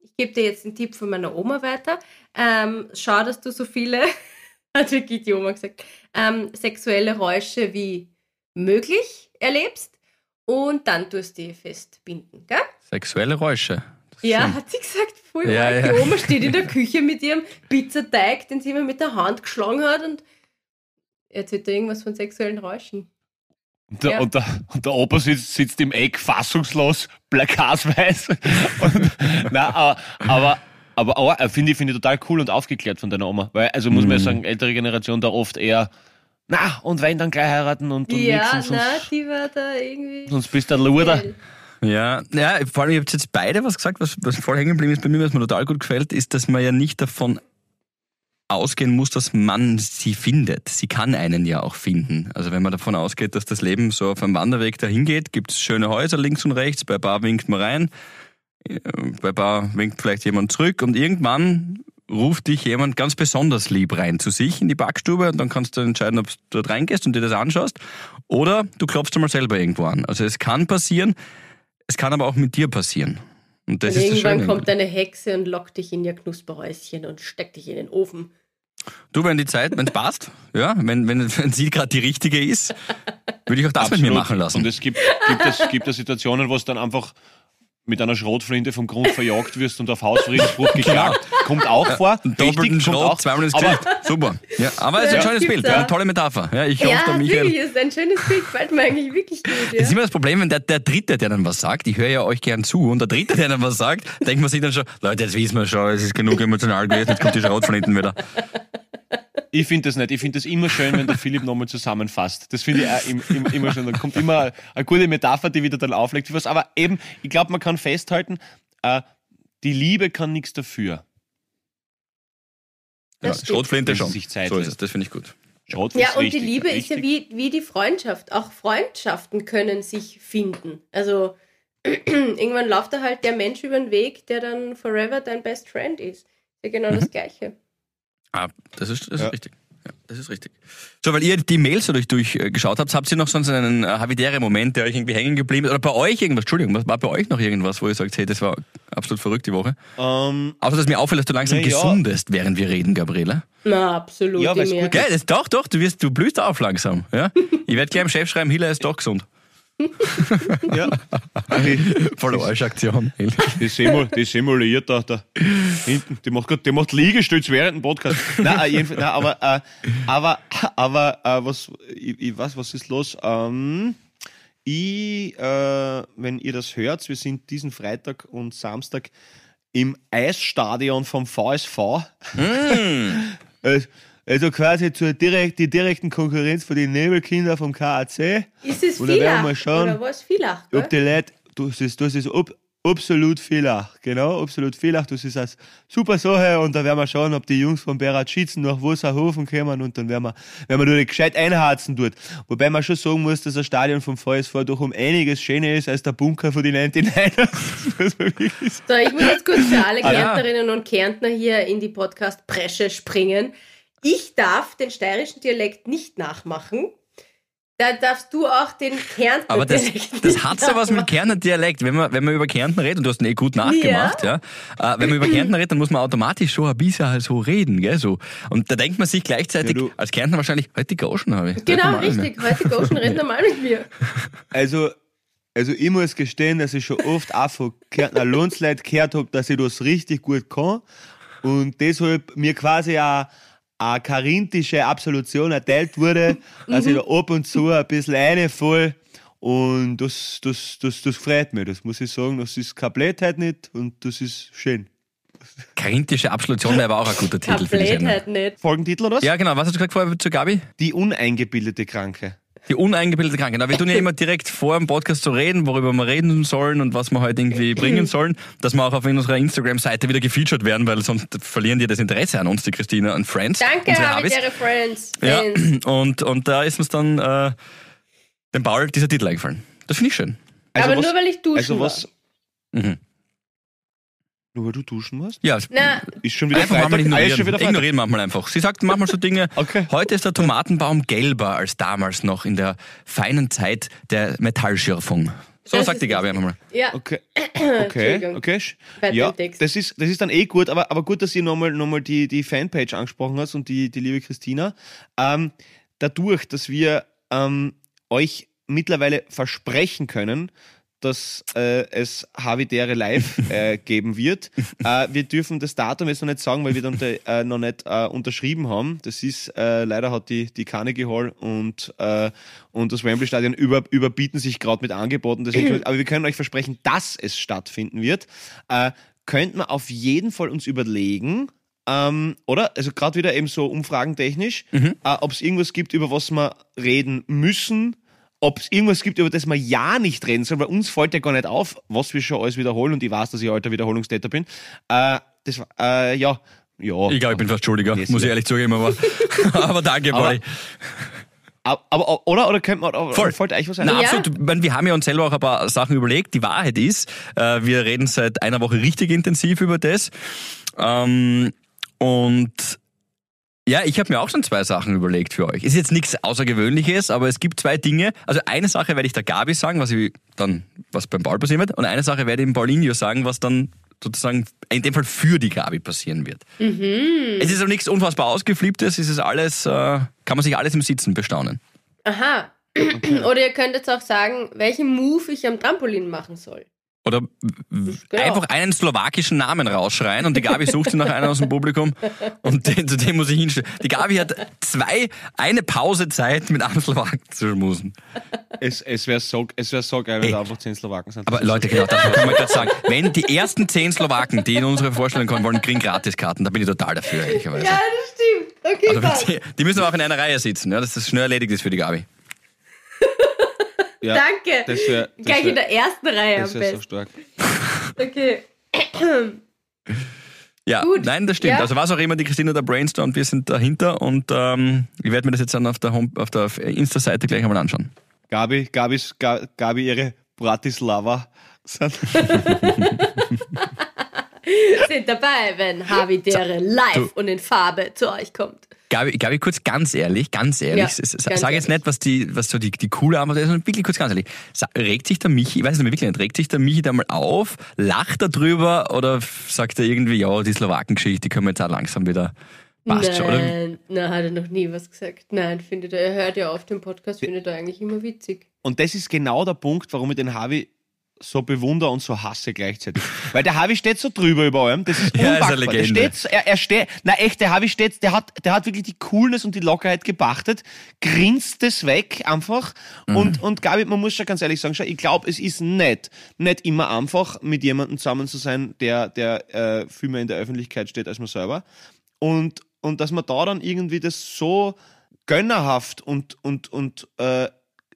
Ich gebe dir jetzt einen Tipp von meiner Oma weiter. Ähm, schau, dass du so viele, hat wirklich die Oma gesagt, ähm, sexuelle Räusche wie möglich erlebst und dann tust du die festbinden, gell? Sexuelle Räusche. Ja, hat sie gesagt, voll Ja, ja. Die Oma steht in der Küche mit ihrem Pizzateig, den sie immer mit der Hand geschlagen hat und erzählt da irgendwas von sexuellen Räuschen. Und der, Ja. und, der, und der Opa sitzt, sitzt im Eck fassungslos, na, aber, aber, aber, aber äh, finde ich, finde ich total cool und aufgeklärt von deiner Oma. Weil, also muss man ja Mhm. sagen, ältere Generation da oft eher, na, und wenn dann gleich heiraten und, und ja, nix und na, sonst, die war da irgendwie. sonst bist du ein Luder. Ja, ja, vor allem, ihr habt jetzt beide was gesagt, was, was voll hängen geblieben ist bei mir, was mir total gut gefällt, ist, dass man ja nicht davon ausgehen muss, dass man sie findet. Sie kann einen ja auch finden. Also wenn man davon ausgeht, dass das Leben so auf einem Wanderweg dahin geht, gibt es schöne Häuser links und rechts, bei paar winkt man rein, äh, bei paar winkt vielleicht jemand zurück und irgendwann ruft dich jemand ganz besonders lieb rein zu sich in die Backstube und dann kannst du entscheiden, ob du dort reingehst und dir das anschaust oder du klopfst mal selber irgendwo an. Also es kann passieren, es kann aber auch mit dir passieren. Und Und irgendwann kommt eine Hexe und lockt dich in ihr Knusperhäuschen und steckt dich in den Ofen. Du, wenn die Zeit, wenn es passt, ja, wenn, wenn, wenn sie gerade die richtige ist, würde ich auch das mit mir machen lassen. Und es gibt, gibt, es, gibt es Situationen, wo es dann einfach mit einer Schrotflinte vom Grund verjagt wirst und auf Hausfriedensbruch geklagt. Kommt auch vor. Doppelten Richtig, Schrot, auch. zweimal ins Aber Gesicht. Super. Ja, aber es ist ein Ja, schönes Bild, eine tolle Metapher. Ja, ich hoffe, ja, der Michael. wirklich, ist ein schönes Bild, gefällt mir eigentlich wirklich gut. Das ist Ja. immer das Problem, wenn der, der Dritte, der dann was sagt, ich höre ja euch gern zu, und der Dritte, der dann was sagt, denkt man sich dann schon, Leute, jetzt wissen wir schon, es ist genug emotional gewesen, jetzt kommt die Schrotflinten wieder. Ich finde das nicht. Ich finde das immer schön, wenn der Philipp nochmal zusammenfasst. Das finde ich auch im, im, immer schön. Dann kommt immer eine gute Metapher, die wieder dann auflegt. Was. Aber eben, ich glaube, man kann festhalten, äh, die Liebe kann nichts dafür. Ja. Schrotflinte schon. sich Zeit So ist es, das finde ich gut. Schrot Ja, und richtig, die Liebe ist ja richtig. wie, wie die Freundschaft. Auch Freundschaften können sich finden. Also irgendwann läuft da halt der Mensch über den Weg, der dann forever dein Best Friend ist. Ja, genau Mhm. das Gleiche. Ah, das ist, das Ja. ist richtig. Ja, das ist richtig. So, weil ihr die Mails so durch, durchgeschaut habt, habt ihr noch sonst einen äh, habitären Moment, der euch irgendwie hängen geblieben ist? Oder bei euch irgendwas? Entschuldigung, was war bei euch noch irgendwas, wo ihr sagt, hey, das war absolut verrückt die Woche? Ähm, Außer, dass mir auffällt, dass du langsam ja. gesundest, während wir reden, Gabriele. Na, absolut. Ja, gut Gell, das, doch, doch, du, wirst, du blühst auf langsam. Ja? Ich werde gleich dem Chef schreiben, Hiller ist doch gesund. Ja. Die, Voll Arschaktion. die, simul, die simuliert da, da hinten, die macht, grad- die macht Liegestütz während dem Podcast. Nein, äh, jedenfalls, nein aber, äh, aber, aber, äh, was, ich, ich weiß, was ist los? Ähm, ich, äh, wenn ihr das hört, wir sind diesen Freitag und Samstag im Eisstadion vom VSV. Also- Also quasi zur direkt, die direkten Konkurrenz von den Nebelkindern vom KAC. Ist es werden Villach? wir schauen, Oder was? Villach, Ob die gell? Leute, das ist, das ist ab, absolut Villach, genau, absolut Villach, das ist eine super Sache und da werden wir schauen, ob die Jungs von Berat Schietzen nach Wasserhofen kommen und dann werden wir, werden wir dort gescheit einharzen dort. Wobei man schon sagen muss, dass das Stadion vom VSV doch um einiges schöner ist als der Bunker von den 99ers. Das muss man wirklich sagen. So, ich muss jetzt kurz für alle Ah, ja. Kärntnerinnen und Kärntner hier in die Podcast-Presche springen. Ich darf den steirischen Dialekt nicht nachmachen. Da darfst du auch den Kärntner Aber das, Dialekt das hat so was mit. Kärntner Dialekt. Wenn man, wenn man über Kärnten redet, und du hast ihn eh gut nachgemacht, ja. Äh, wenn man über Kärnten redet, dann muss man automatisch schon ein bisschen so reden, gell, so. Und da denkt man sich gleichzeitig, Ja, du- als Kärntner wahrscheinlich, heute die Gauschen habe ich. Genau, richtig. Heute Goschen redet normal mit mir. Also, also ich muss gestehen, dass ich schon oft auch von Kärntner Lohnsleuten gehört habe, dass ich das richtig gut kann und deshalb mir quasi auch eine karintische Absolution erteilt wurde, dass ich da ab und zu ein bisschen reinfall und das, das, das, das freut mich, das muss ich sagen, das ist keine Blödheit nicht und das ist schön. Karintische Absolution wäre aber auch ein guter Titel für die Sendung. Blödheit nicht. Folgentitel oder was? Ja, genau. Was hast du gesagt vorher zu Gabi? Die uneingebildete Kranke. Die uneingebildete Kranke. Na, wir tun ja immer direkt vor dem Podcast zu reden, worüber wir reden sollen und was wir heute irgendwie bringen sollen, dass wir auch auf unserer Instagram-Seite wieder gefeatured werden, weil sonst verlieren die das Interesse an uns, die Christina und Friends. Danke, ihre Friends. Ja, und, und da ist uns dann äh, dem Paul dieser Titel eingefallen. Das finde ich schön. Aber nur, weil ich duschen Also was... Mhm. Nur weil du duschen musst? Ja, Na, Ist schon wieder einfach Freitag? manchmal ignorieren. schon wieder Freitag. ignorieren manchmal einfach. Sie sagt manchmal so Dinge. Okay. Heute ist der Tomatenbaum gelber als damals noch in der feinen Zeit der Metallschürfung. So Das sagt die Gabi richtig. einmal. ja, Okay. Okay, okay. Ja, das ist, das ist dann eh gut, aber, aber gut, dass ihr nochmal noch mal die, die Fanpage angesprochen hast und die, die liebe Christina. Ähm, dadurch, dass wir ähm, euch mittlerweile versprechen können, dass äh, es Havidere live äh, geben wird. Äh, wir dürfen das Datum jetzt noch nicht sagen, weil wir dann äh, noch nicht äh, unterschrieben haben. Das ist, äh, leider hat die, die Carnegie Hall und, äh, und das Wembley Stadion über, überbieten sich gerade mit Angeboten. Deswegen, aber wir können euch versprechen, dass es stattfinden wird. Äh, könnte man auf jeden Fall uns überlegen, ähm, oder? Also gerade wieder eben so umfragentechnisch, äh, ob es irgendwas gibt, über was wir reden müssen, ob es irgendwas gibt, über das wir ja nicht reden sollen, weil uns fällt ja gar nicht auf, was wir schon alles wiederholen und ich weiß, dass ich alter Wiederholungstäter bin. Äh, das war, äh, ja, ja. Ich glaube, ich bin fast schuldiger, muss ich ja. ehrlich zugeben, aber, aber danke, Aber- Pauli. aber, aber, oder, oder könnte man, oder, Voll. fällt euch was ein? Na, Ja. absolut. Ich meine, wir haben ja uns selber auch ein paar Sachen überlegt. Die Wahrheit ist, äh, wir reden seit einer Woche richtig intensiv über das. Ähm, Und ja, ich habe mir auch schon zwei Sachen überlegt für euch. Ist jetzt nichts Außergewöhnliches, aber es gibt zwei Dinge. Also eine Sache werde ich der Gabi sagen, was ich dann, was beim Paul passieren wird, und eine Sache werde ich dem Paulinho sagen, was dann sozusagen in dem Fall für die Gabi passieren wird. Es ist aber nichts unfassbar ausgeflipptes, es ist alles, äh, kann man sich alles im Sitzen bestaunen. Aha. Oder ihr könnt jetzt auch sagen, welchen Move ich am Trampolin machen soll. Oder Genau. einfach einen slowakischen Namen rausschreien und die Gabi sucht sich nach einem aus dem Publikum und den, zu dem muss ich hinstellen. Die Gabi hat zwei, eine Pause Zeit mit einem Slowaken zu schmusen. Es, es wäre so, es wär so geil, wenn da einfach zehn Slowaken sind. Aber Leute, genau, das kann man gerade sagen. Wenn die ersten zehn Slowaken, die in unsere Vorstellung kommen wollen, kriegen Gratiskarten, da bin ich total dafür, ehrlicherweise. Ja, das stimmt. Okay, Also, die, die müssen aber auch in einer Reihe sitzen, ja, dass das schnell erledigt ist für die Gabi. Ja, Danke. Das wäre das Gleich in wär, der ersten Reihe am das wär so besten. stark. Okay. Ja, Gut, nein, das stimmt. ja. Also was auch immer die Christina da brainstormt, wir sind dahinter und ähm, ich werde mir das jetzt dann auf der, Home, auf der Insta-Seite gleich einmal anschauen. Gabi, Gabis, Ga- Gabi, ihre Bratislava sind. Sind dabei, wenn Havidere live und in Farbe zu euch kommt. Gabi, Gabi, kurz ganz ehrlich, ganz ehrlich, Ja, s- s- ganz sag jetzt ehrlich. nicht, was die, was so die, die coole Antwort ist, sondern wirklich kurz ganz ehrlich. Regt sich der Michi, ich weiß es nicht wirklich nicht, regt sich der Michi da mal auf, lacht er drüber oder sagt er irgendwie, ja, die Slowakengeschichte, die können wir jetzt auch langsam wieder, passt schon, oder? Nein, hat er noch nie was gesagt. Nein, findet er, er hört ja oft den Podcast, findet er eigentlich immer witzig. Und das ist genau der Punkt, warum ich den Harvey so bewundere und so hasse gleichzeitig. Weil der Harvey steht so drüber über allem, das ist Ja, ist eine unpackbar. der Legende. steht, so- er, er steht, na echt, der Harvey steht, der hat, der hat wirklich die Coolness und die Lockerheit gepachtet, grinst es weg einfach Mhm. und, und Gabi, man muss schon ganz ehrlich sagen, schau, ich glaube, es ist nicht, nicht immer einfach, mit jemandem zusammen zu sein, der, der äh, viel mehr in der Öffentlichkeit steht als man selber. Und, und dass man da dann irgendwie das so gönnerhaft und, und, und äh,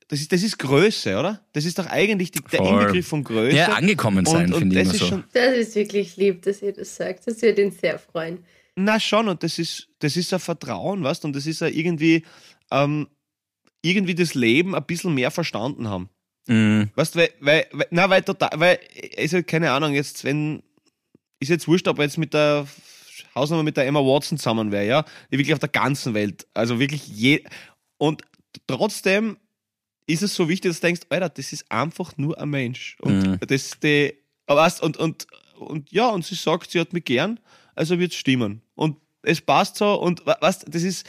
das ist, das ist Größe, oder? Das ist doch eigentlich die, der. Inbegriff von Größe. Ja, angekommen sein, finde ich das immer ist so. schon, Das ist wirklich lieb, dass ihr das sagt. Das wird ihn sehr freuen. na schon, und das ist, das ist ein Vertrauen, weißt und das ist ja irgendwie, ähm, irgendwie das Leben ein bisschen mehr verstanden haben. Mhm. Weißt weil, weil, weil, na, weil total, weil, ist halt keine Ahnung, jetzt, wenn, ist jetzt wurscht, ob er jetzt mit der Hausnummer mit der Emma Watson zusammen wäre, ja, die wirklich auf der ganzen Welt, also wirklich je, und trotzdem ist es so wichtig, dass du denkst, Alter, das ist einfach nur ein Mensch. Und Mhm. das, die, aber weißt, und, und, und ja, und sie sagt, sie hat mich gern, also wird es stimmen. Und es passt so und weißt, das ist,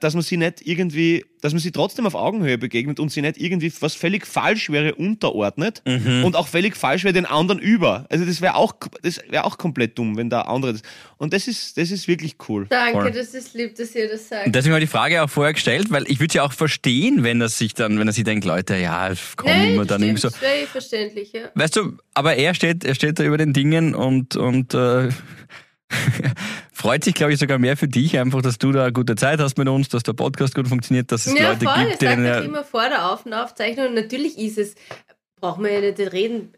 dass man sie nicht irgendwie, dass man sie trotzdem auf Augenhöhe begegnet und sie nicht irgendwie was völlig falsch wäre unterordnet Mhm. und auch völlig falsch wäre den anderen über. Also das wäre auch, das wäre auch komplett dumm, wenn der andere das. Und das ist, das ist wirklich cool. Danke, Voll. das ist lieb, dass ihr das sagt. Und deswegen habe ich die Frage auch vorher gestellt, weil ich würde sie auch verstehen, wenn er sich dann, wenn er sich denkt, Leute, ja, komm, immer dann irgendwie so. das wäre eh verständlich, ja. Weißt du, aber er steht, er steht da über den Dingen und, und äh, freut sich, glaube ich, sogar mehr für dich, einfach, dass du da eine gute Zeit hast mit uns, dass der Podcast gut funktioniert, dass es Ja, Leute voll, gibt, das euch er. immer vor der Auf- Aufzeichnung. Und natürlich ist es, braucht man ja nicht reden.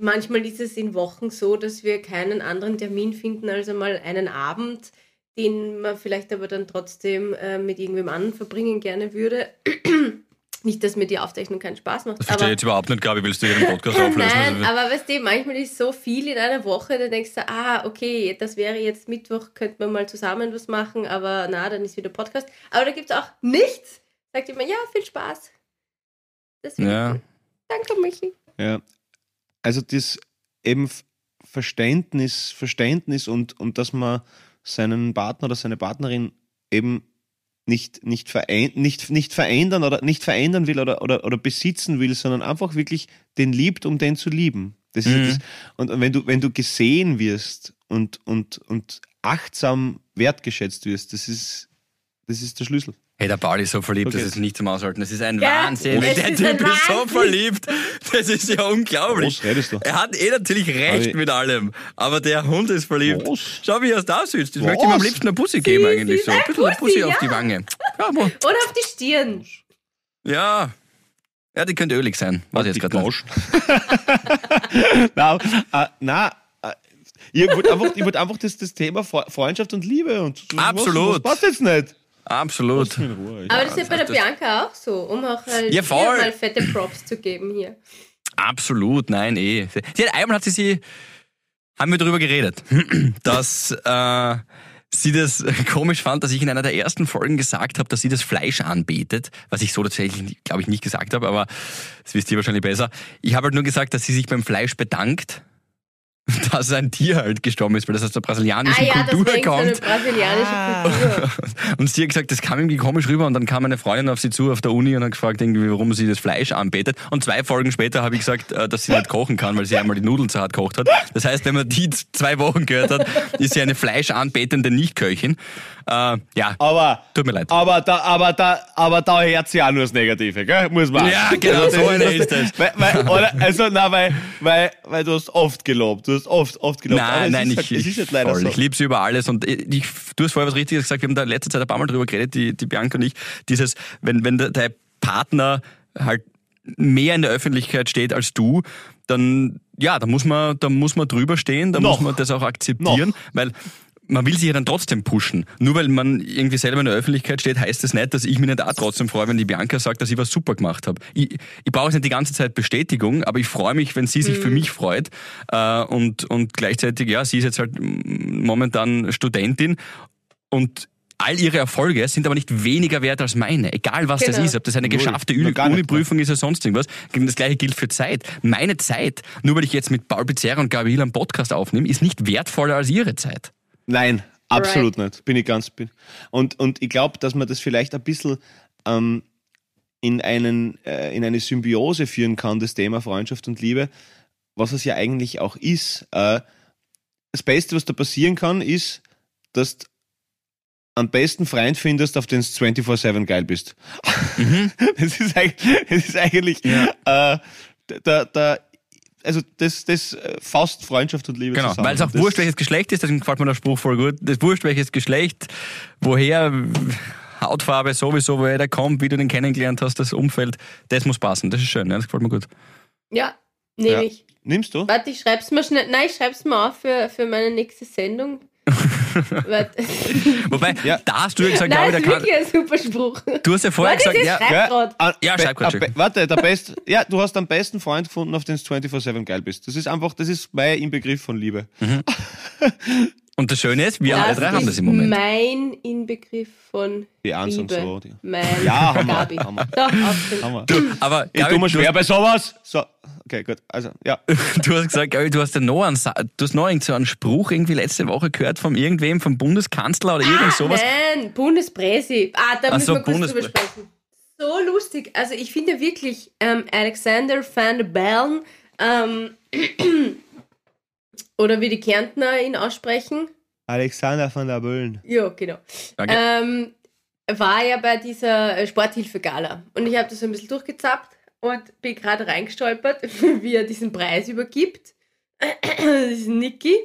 Manchmal ist es in Wochen so, dass wir keinen anderen Termin finden als einmal einen Abend, den man vielleicht aber dann trotzdem äh, mit irgendwem anderen verbringen gerne würde. Nicht, dass mir die Aufzeichnung keinen Spaß macht. Das verstehe ich jetzt überhaupt nicht, Gabi, willst du ihren Podcast auflösen? Nein, Also, aber weißt du, manchmal ist so viel in einer Woche, da denkst du, ah, okay, das wäre jetzt Mittwoch, könnte man mal zusammen was machen, aber na, dann ist wieder Podcast. Aber da gibt es auch nichts. Sagt immer, ja, viel Spaß. Deswegen, ja. danke, Michi. Ja. Also das eben Verständnis, Verständnis und, und dass man seinen Partner oder seine Partnerin eben nicht, nicht, verein, nicht, nicht verändern oder nicht verändern will oder, oder, oder besitzen will, sondern einfach wirklich den liebt, um den zu lieben. Das ist Mhm. das, und, und wenn du, wenn du gesehen wirst und, und, und achtsam wertgeschätzt wirst, das ist, das ist der Schlüssel. Hey, der Paul ist so verliebt, Okay. das ist nicht zum Aushalten. Das ist ein Ja, Wahnsinn. es Der ist Typ ein ist so Wahnsinn. verliebt. Das ist ja unglaublich. Was redest du? Er hat eh natürlich recht mit allem, aber der Hund ist verliebt. Was? Schau, wie er es da sitzt. Ich Was? möchte ihm am liebsten eine Pussy geben eigentlich. süß, So. Ein bisschen eine Pussy, Pussy auf ja. die Wange. Ja, Oder auf die Stirn. ja. Ja, die könnte ölig sein. Ich jetzt gerade na, äh, na äh, ich wollte einfach, ich wollt einfach das, das Thema Fre- Freundschaft und Liebe und Absolut. Was, was passt jetzt nicht? Absolut. Ruhe. Aber das ist ja bei der das- Bianca auch so, um auch halt Ja, mal fette Props zu geben hier. Absolut, nein, eh. Sie hat, einmal hat sie sie, haben wir darüber geredet, dass äh, sie das komisch fand, dass ich in einer der ersten Folgen gesagt habe, dass sie das Fleisch anbetet, was ich so tatsächlich, glaube ich, nicht gesagt habe, aber das wisst ihr wahrscheinlich besser. Ich habe halt nur gesagt, dass sie sich beim Fleisch bedankt dass ein Tier halt gestorben ist, weil das aus der brasilianischen ah, ja, Kultur das kommt. Eine brasilianische Ah. Kultur. Und sie hat gesagt, das kam irgendwie komisch rüber und dann kam eine Freundin auf sie zu auf der Uni und hat gefragt, irgendwie, warum sie das Fleisch anbetet. Und zwei Folgen später habe ich gesagt, äh, dass sie nicht kochen kann, weil sie einmal die Nudeln zu hart gekocht hat. Das heißt, wenn man die zwei Wochen gehört hat, ist sie eine fleischanbetende Nichtköchin. Äh, ja, Aber, tut mir leid. aber da, aber da, aber da hört sie auch nur das Negative, gell? Muss man. Ja, genau, so eine ist das. Weil, weil, oder, also, nein, weil, weil, weil du hast oft gelobt, du hast oft, oft gelobt. Nein, es nein, ich, halt, es ist halt voll, so. ich liebe sie über alles und ich, du hast vorher was Richtiges gesagt, wir haben da in letzter Zeit ein paar Mal drüber geredet, die, die Bianca und ich, dieses, wenn, wenn der, der Partner halt mehr in der Öffentlichkeit steht als du, dann, ja, da muss man, da muss man drüber stehen, da Noch. muss man das auch akzeptieren, weil man will sich ja dann trotzdem pushen. Nur weil man irgendwie selber in der Öffentlichkeit steht, heißt das nicht, dass ich mich nicht auch trotzdem freue, wenn die Bianca sagt, dass ich was super gemacht habe. Ich, ich brauche jetzt nicht die ganze Zeit Bestätigung, aber ich freue mich, wenn sie sich für mich freut. Äh, und, und gleichzeitig, ja, sie ist jetzt halt momentan Studentin und all ihre Erfolge sind aber nicht weniger wert als meine, egal was das Genau. ist, ob das eine geschaffte. Uni-Prüfung ist oder sonst irgendwas. Das gleiche gilt für Zeit. Meine Zeit, nur weil ich jetzt mit Paul Pizzerra und Gabriel einen Podcast aufnehme, ist nicht wertvoller als ihre Zeit. Nein, absolut nicht. Bin ich ganz. Bin. Und, und ich glaube, dass man das vielleicht ein bisschen ähm, in, einen, äh, in eine Symbiose führen kann, das Thema Freundschaft und Liebe, was es ja eigentlich auch ist. Äh, das Beste, was da passieren kann, ist, dass du am besten Freund findest, auf den du 24-7 geil bist. Das ist eigentlich, das ist eigentlich äh, da, da, also das, das äh, fasst Freundschaft und Liebe Genau, zusammen. weil es auch Das- wurscht, welches Geschlecht ist, deswegen gefällt mir der Spruch voll gut. Das wurscht, welches Geschlecht, woher, Hautfarbe sowieso, woher der kommt, wie du den kennengelernt hast, das Umfeld, das muss passen. Das ist schön, ja, das gefällt mir gut. Ja, nehme Ja. ich. Nimmst du? Warte, ich schreib's mal schnell. Nein, ich schreib's mal auf für, für meine nächste Sendung. Warte. Wobei, Ja. da hast du ja gesagt, Nein, Gabi, das der ist kann, wirklich ein super Spruch. du hast ja vorher Warte, gesagt, ich ja, grad. Ah, Ja, be- schreib grad ah, schon. be- Warte, der best, ja, du hast einen besten Freund gefunden, auf den du 24-7 geil bist. Das ist einfach, das ist mein Inbegriff von Liebe. und das Schöne ist, wir alle drei haben das im Moment. mein Inbegriff von Die Eins und Liebe. so. Die. Mein Ja, haben wir, Gabi. So. Hammer. Du, aber Ich Gabi, tue mir schwer bei sowas. So, okay, gut. Also, ja. du hast gesagt, Gabi, du hast ja noch einen, du hast noch irgend so einen Spruch irgendwie letzte Woche gehört von irgendwem, vom Bundeskanzler oder irgend sowas. Nein, Bundespräsi. Ah, da Ach müssen so, wir kurz drüber sprechen. So lustig. Also ich finde wirklich ähm, Alexander van der Bellen ähm, oder wie die Kärntner ihn aussprechen. Alexander von der Böllen. Ja, genau. Danke. Ähm, war ja bei dieser äh, Sporthilfe-Gala. Und ich habe das so ein bisschen durchgezappt und bin gerade reingestolpert, wie er diesen Preis übergibt. diesen Niki.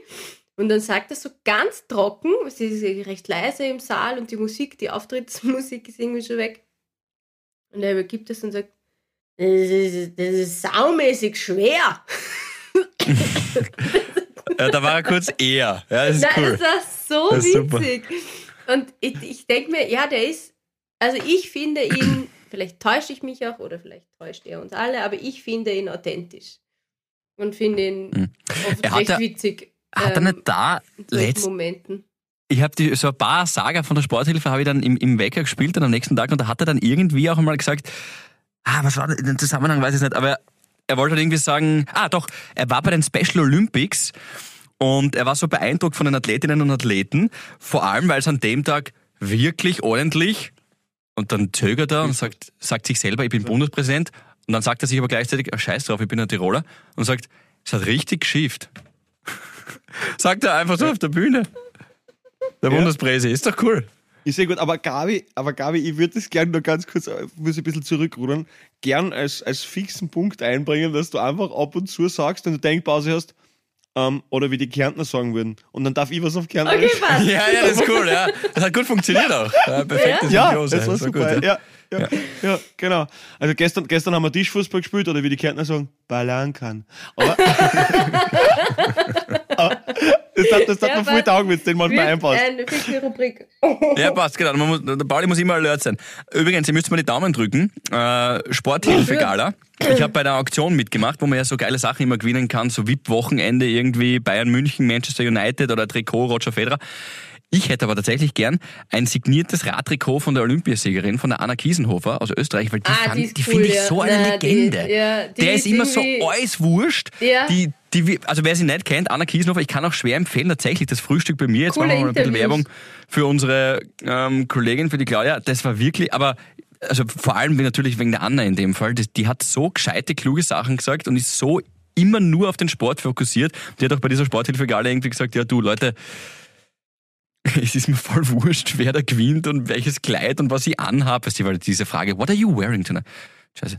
Und dann sagt er so ganz trocken, es ist recht leise im Saal und die Musik, die Auftrittsmusik ist irgendwie schon weg. Und er übergibt es und sagt, das ist, das ist saumäßig schwer. Ja, da war er kurz eher. Ja, das ist Nein, cool. das war so Das ist super. witzig. Und ich, ich denke mir, ja, der ist, also ich finde ihn, vielleicht täusche ich mich auch oder vielleicht täuscht er uns alle, aber ich finde ihn authentisch. Und finde ihn Hm. oft Er hat recht ja- witzig. Hat er ähm, nicht da in solchen letzt, Momenten. ich habe so ein paar Saga von der Sporthilfe habe ich dann im, im Wecker gespielt dann am nächsten Tag und da hat er dann irgendwie auch einmal gesagt, ah, was war das in dem Zusammenhang, weiß ich nicht, aber er wollte dann irgendwie sagen, ah doch, er war bei den Special Olympics und er war so beeindruckt von den Athletinnen und Athleten, vor allem weil es an dem Tag wirklich ordentlich und dann zögert er und sagt, sagt sich selber, ich bin Bundespräsident und dann sagt er sich aber gleichzeitig, ah, scheiß drauf, ich bin ein Tiroler und sagt, es hat richtig geschifft. sagt er einfach so auf der Bühne. Der Ja. Bundespräsi, ist doch cool. Ist sehr gut, aber Gabi, aber Gabi, ich würde das gerne nur ganz kurz, muss ich ein bisschen zurückrudern, gern als, als fixen Punkt einbringen, dass du einfach ab und zu sagst, wenn du Denkpause hast, ähm, oder wie die Kärntner sagen würden. Und dann darf ich was auf Kärntnerisch. Okay, passt. Ja, ja, das ist cool, ja. Das hat gut funktioniert auch. Ja, perfektes Ja, Symbiose. das war So super. gut, ja. Ja, ja. genau. Also gestern, gestern haben wir Tischfußball gespielt oder wie die Kärntner sagen, Balankan. Aber, aber das hat, das hat Ja, viel passt. taugen, wenn du den manchmal einpasst. Eine fixe Rubrik. Ja, passt, genau. Man muss, der Pauli muss immer alert sein. Übrigens, ihr müsst mal die Daumen drücken. Äh, Sporthilfe-Gala. Ich habe bei der Auktion mitgemacht, wo man ja so geile Sachen immer gewinnen kann, so VIP-Wochenende irgendwie, Bayern München, Manchester United oder Trikot, Roger Federer. Ich hätte aber tatsächlich gern ein signiertes Radtrikot von der Olympiasiegerin, von der Anna Kiesenhofer aus Österreich, weil die, Ah, fand, die ist die cool, finde ich ja. so eine Na, die- Legende. ja, die der ist, ist immer so alles wurscht. Ja. Die, die, also wer sie nicht kennt, Anna Kiesenhofer, ich kann auch schwer empfehlen, tatsächlich das Frühstück bei mir. Jetzt Coole machen wir mal ein bisschen Interviews. Werbung für unsere ähm, Kollegin, für die Claudia. Das war wirklich, aber also vor allem natürlich wegen der Anna in dem Fall, die, die hat so gescheite, kluge Sachen gesagt und ist so immer nur auf den Sport fokussiert. Die hat auch bei dieser Sporthilfe-Gala irgendwie gesagt, ja du Leute, es ist mir voll wurscht, wer da gewinnt und welches Kleid und was ich anhabe. Weißt du, weil diese Frage, what are you wearing tonight? Scheiße.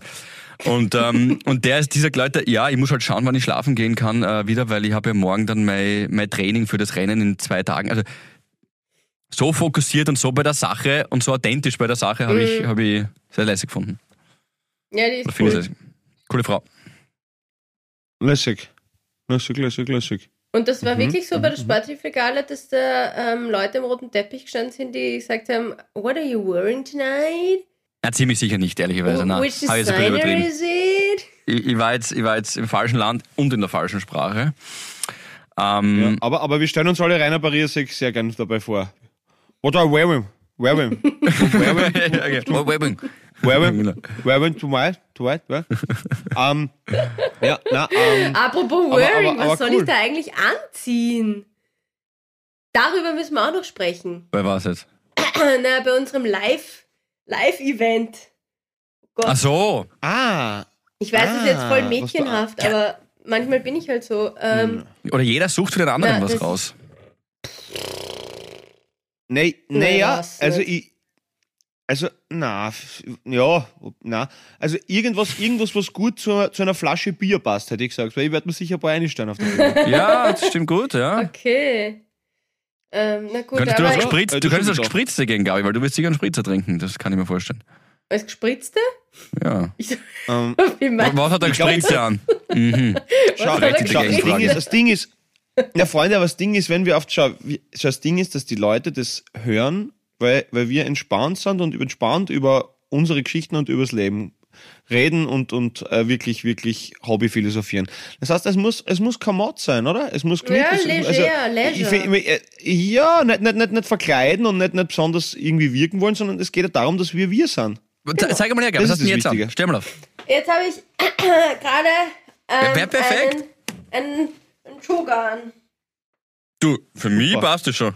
Und, ähm, und der ist dieser Leute, ja, ich muss halt schauen, wann ich schlafen gehen kann äh, wieder, weil ich habe ja morgen dann mein, mein Training für das Rennen in zwei Tagen. Also so fokussiert und so bei der Sache und so authentisch bei der Sache habe ich, hab ich sehr lässig gefunden. Ja, die ist finde ich cool. lässig. Coole Frau. Lässig. Lässig, lässig, lässig. Und das war Mhm, wirklich so bei der mhm. Sporthilfegala, dass da ähm, Leute am roten Teppich gestanden sind, die gesagt haben, what are you wearing tonight? Ja, ziemlich sicher nicht, ehrlicherweise. Nein, Which habe ich übertrieben. is it? Ich, ich, war jetzt, ich war jetzt im falschen Land und in der falschen Sprache. Ähm, Ja, aber, aber wir stellen uns alle Rainer Barrier-Sex sehr gerne dabei vor. What are wearing? Wearing? Wearing? Wearing? Genau. Wearing to? Where? ähm, ja, na, ähm, Apropos wearing, was soll cool. ich da eigentlich anziehen? Darüber müssen wir auch noch sprechen. Wer war es jetzt? Na, bei unserem Live- Live-Event. oh Gott. Ach so. ah, Ich weiß, es ist jetzt Ah, voll was du- mädchenhaft, aber manchmal bin ich halt so. Ähm, Oder jeder sucht für den anderen Na, was raus. nee, Nee, naja, was also ich, also, na, ja, na, also irgendwas, irgendwas, was gut zu, zu einer Flasche Bier passt, hätte ich gesagt, weil ich werde mir sicher ein paar einstellen auf der Bühne. Ja, das stimmt gut, ja. Okay. Ähm, na gut, Könntest du aber das Ja, Spritz, äh, du könntest das. Gespritzte gehen, Gabi, weil du wirst sicher einen Spritzer trinken. Das kann ich mir vorstellen. als Gespritzte? Ja. Ich, ähm, Was hat der Ich glaub- Gespritze an? Mhm. Schau, er das? Ding ist, das Ding ist, ja Freunde, aber das Ding ist, wenn wir oft schau, wie- schau, das Ding ist, dass die Leute das hören, weil, weil wir entspannt sind und entspannt über unsere Geschichten und übers Leben reden und, und äh, wirklich, wirklich Hobby philosophieren. Das heißt, es muss, es muss kein Mod sein, oder? Es muss Ja, es- leger, ich leisure. find- ich- äh, Ja, nicht, nicht, nicht, nicht verkleiden und nicht, nicht besonders irgendwie wirken wollen, sondern es geht ja darum, dass wir wir sind. Ze- Zeig mal her, Gabi, was Das hast du jetzt an? Stell mal auf. Jetzt habe ich gerade ähm, wär perfekt. einen, einen, einen an. Du, für mich Super. passt das schon.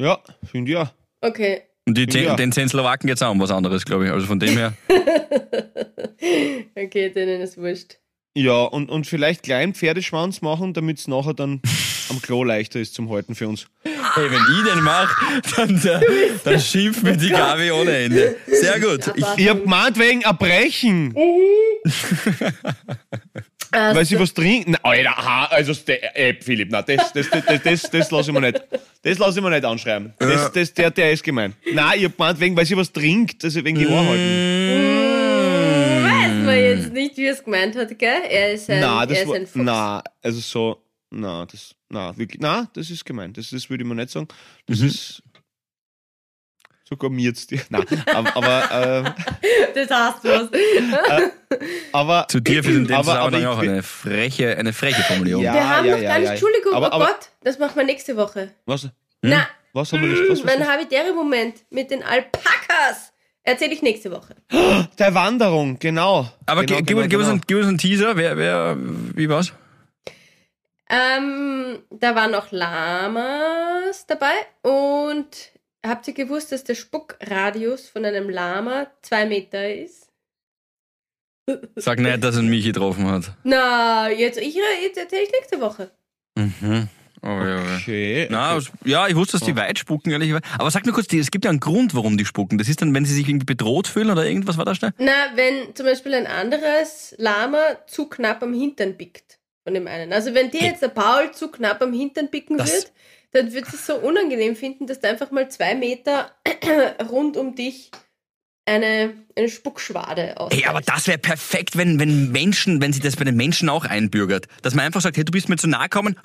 Ja, finde ich ja. Okay. Und die zehn, Ja. den zehn Slowaken geht's auch um was anderes, glaube ich. Also von dem her. okay, denen ist wurscht. Ja, und, und vielleicht kleinen Pferdeschwanz machen, damit es nachher dann am Klo leichter ist zum Halten für uns. Hey, wenn ich den mache, dann, äh, dann schimpft mir die Gabi ohne Ende. Sehr gut. Ich, Ich hab gemeint wegen Erbrechen, Ah, weil sie was trinken. Alter, aha, also der- äh, Philipp, na, das, das, das, das, das, das lasse ich mir nicht. Das lasse ich mir nicht anschreiben. Das, das, der, der ist gemein. Nein, ich hab gemeint wegen, weil sie was trinkt, also wegen die Ohr halten. Weiß man jetzt nicht, wie er es gemeint hat, gell? Er ist ein, er das ist war, ein Fuchs. na, also so, na, das, na, wirklich, na, das ist gemein. Das, das würde ich mir nicht sagen. Das ist sogar mir jetzt, na, aber, aber, äh, Das heißt was. aber, zu dir für den aber, Zusammenhang auch eine freche, eine freche Formulierung. Ja. Wir haben noch ja, gar nicht, ja. Entschuldigung, Aber- oh aber- Gott, das machen wir nächste Woche. was, Na, was haben wir nicht, was, was, mein was? Habitäre-Moment mit den Alpakas erzähle ich nächste Woche. Der Wanderung, genau. Aber genau, ge- gib, genau, gib, uns genau. einen, gib uns einen Teaser. Wer, wer, wie war's? Ähm, da waren noch Lamas dabei und habt ihr gewusst, dass der Spuckradius von einem Lama zwei Meter ist? Sag nicht, dass er mich getroffen hat. Na, jetzt, ich, jetzt erzähle ich nächste Woche. Mhm. Oh, ja, ja. Okay. Na, es- ja, ich wusste, dass die weit spucken, ehrlicherweise. Aber sag mir kurz, es gibt ja einen Grund, warum die spucken. Das ist dann, wenn sie sich irgendwie bedroht fühlen oder irgendwas war da schnell? Na, wenn zum Beispiel ein anderes Lama zu knapp am Hintern pickt von dem einen. Also wenn dir jetzt der Paul zu knapp am Hintern picken Das- wird, dann wird es so unangenehm finden, dass du einfach mal zwei Meter rund um dich eine, eine Spuckschwade aus. Ey, aber das wäre perfekt, wenn, wenn Menschen, wenn sie das bei den Menschen auch einbürgert. Dass man einfach sagt, hey, du bist mir zu nahe gekommen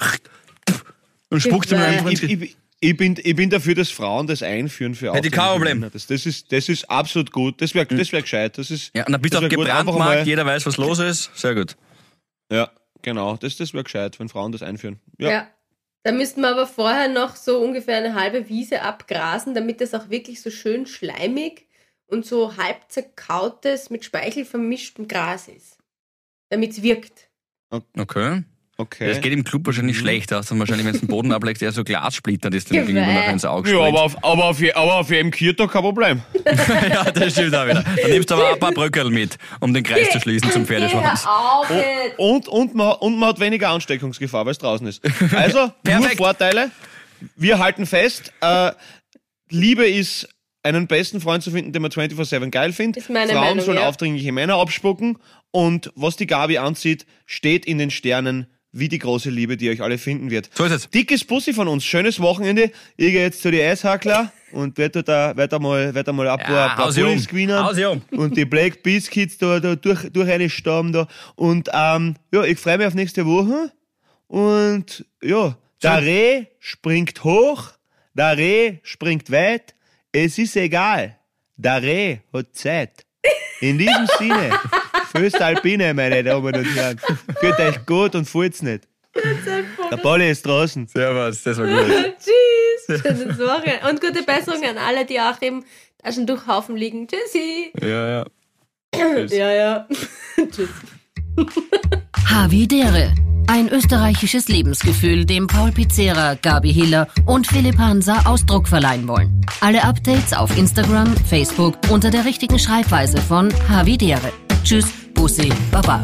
und spuckt ihm einfach ins ich, bin, ich bin dafür, dass Frauen das einführen für Hätte ich kein Problem. Das, das, ist, das ist absolut gut. Das wäre das wär gescheit. Das ist, Ja, und dann bist du auch mal- jeder weiß, was los ist. Sehr gut. Ja, genau. Das, das wäre gescheit, wenn Frauen das einführen. Ja. Ja. Da müssten wir aber vorher noch so ungefähr eine halbe Wiese abgrasen, damit das auch wirklich so schön schleimig und so halb zerkautes, mit Speichel vermischtem Gras ist. Damit es wirkt. Okay. Okay. Das geht im Club wahrscheinlich schlecht aus. Und wahrscheinlich, wenn du den Boden ablegst, eher so Glassplitter, das dann irgendwie noch ins Auge ja, springt. aber auf, aber, auf, aber auf jedem Kirtag kein Problem. ja, das stimmt auch wieder. Dann nimmst du aber ein paar Bröckel mit, um den Kreis zu schließen zum Pferdeschwanz. Auf jetzt! Und, und, man, und man hat weniger Ansteckungsgefahr, weil es draußen ist. Also, nur. Vorteile. Wir halten fest, äh, Liebe ist einen besten Freund zu finden, den man 24-7 geil findet. Ist meine Frauen Meinung, sollen ja. aufdringliche Männer abspucken. Und was die Gabi anzieht, steht in den Sternen wie die große Liebe, die euch alle finden wird. So ist es. Dickes Bussi von uns, schönes Wochenende. Ich gehe jetzt zu die Eishackler und werde da, werd da mal, werd da mal paar, Ja, paar Hausi um. Gewinnen um. und die Black Biscuits da, da durch, durch eine Stamm da. Und ähm, ja, ich freue mich auf nächste Woche. Und ja, der Reh springt hoch, der Reh springt weit. Es ist egal. Der Reh hat Zeit. In diesem Sinne, Föst Alpine, meine Damen und Herren. Fühlt euch gut und fühlt's nicht. Der Polly ist draußen. Servus, das war gut. Tschüss! Schönes Wochenende. Und gute Besserung an alle, die auch im Taschentuchhaufen liegen. Tschüssi! Ja, ja. Ja, ja. Tschüss. Havidere. Ein österreichisches Lebensgefühl, dem Paul Pizzera, Gabi Hiller und Philipp Hansa Ausdruck verleihen wollen. Alle Updates auf Instagram, Facebook unter der richtigen Schreibweise von Havidere. Tschüss, Bussi Baba.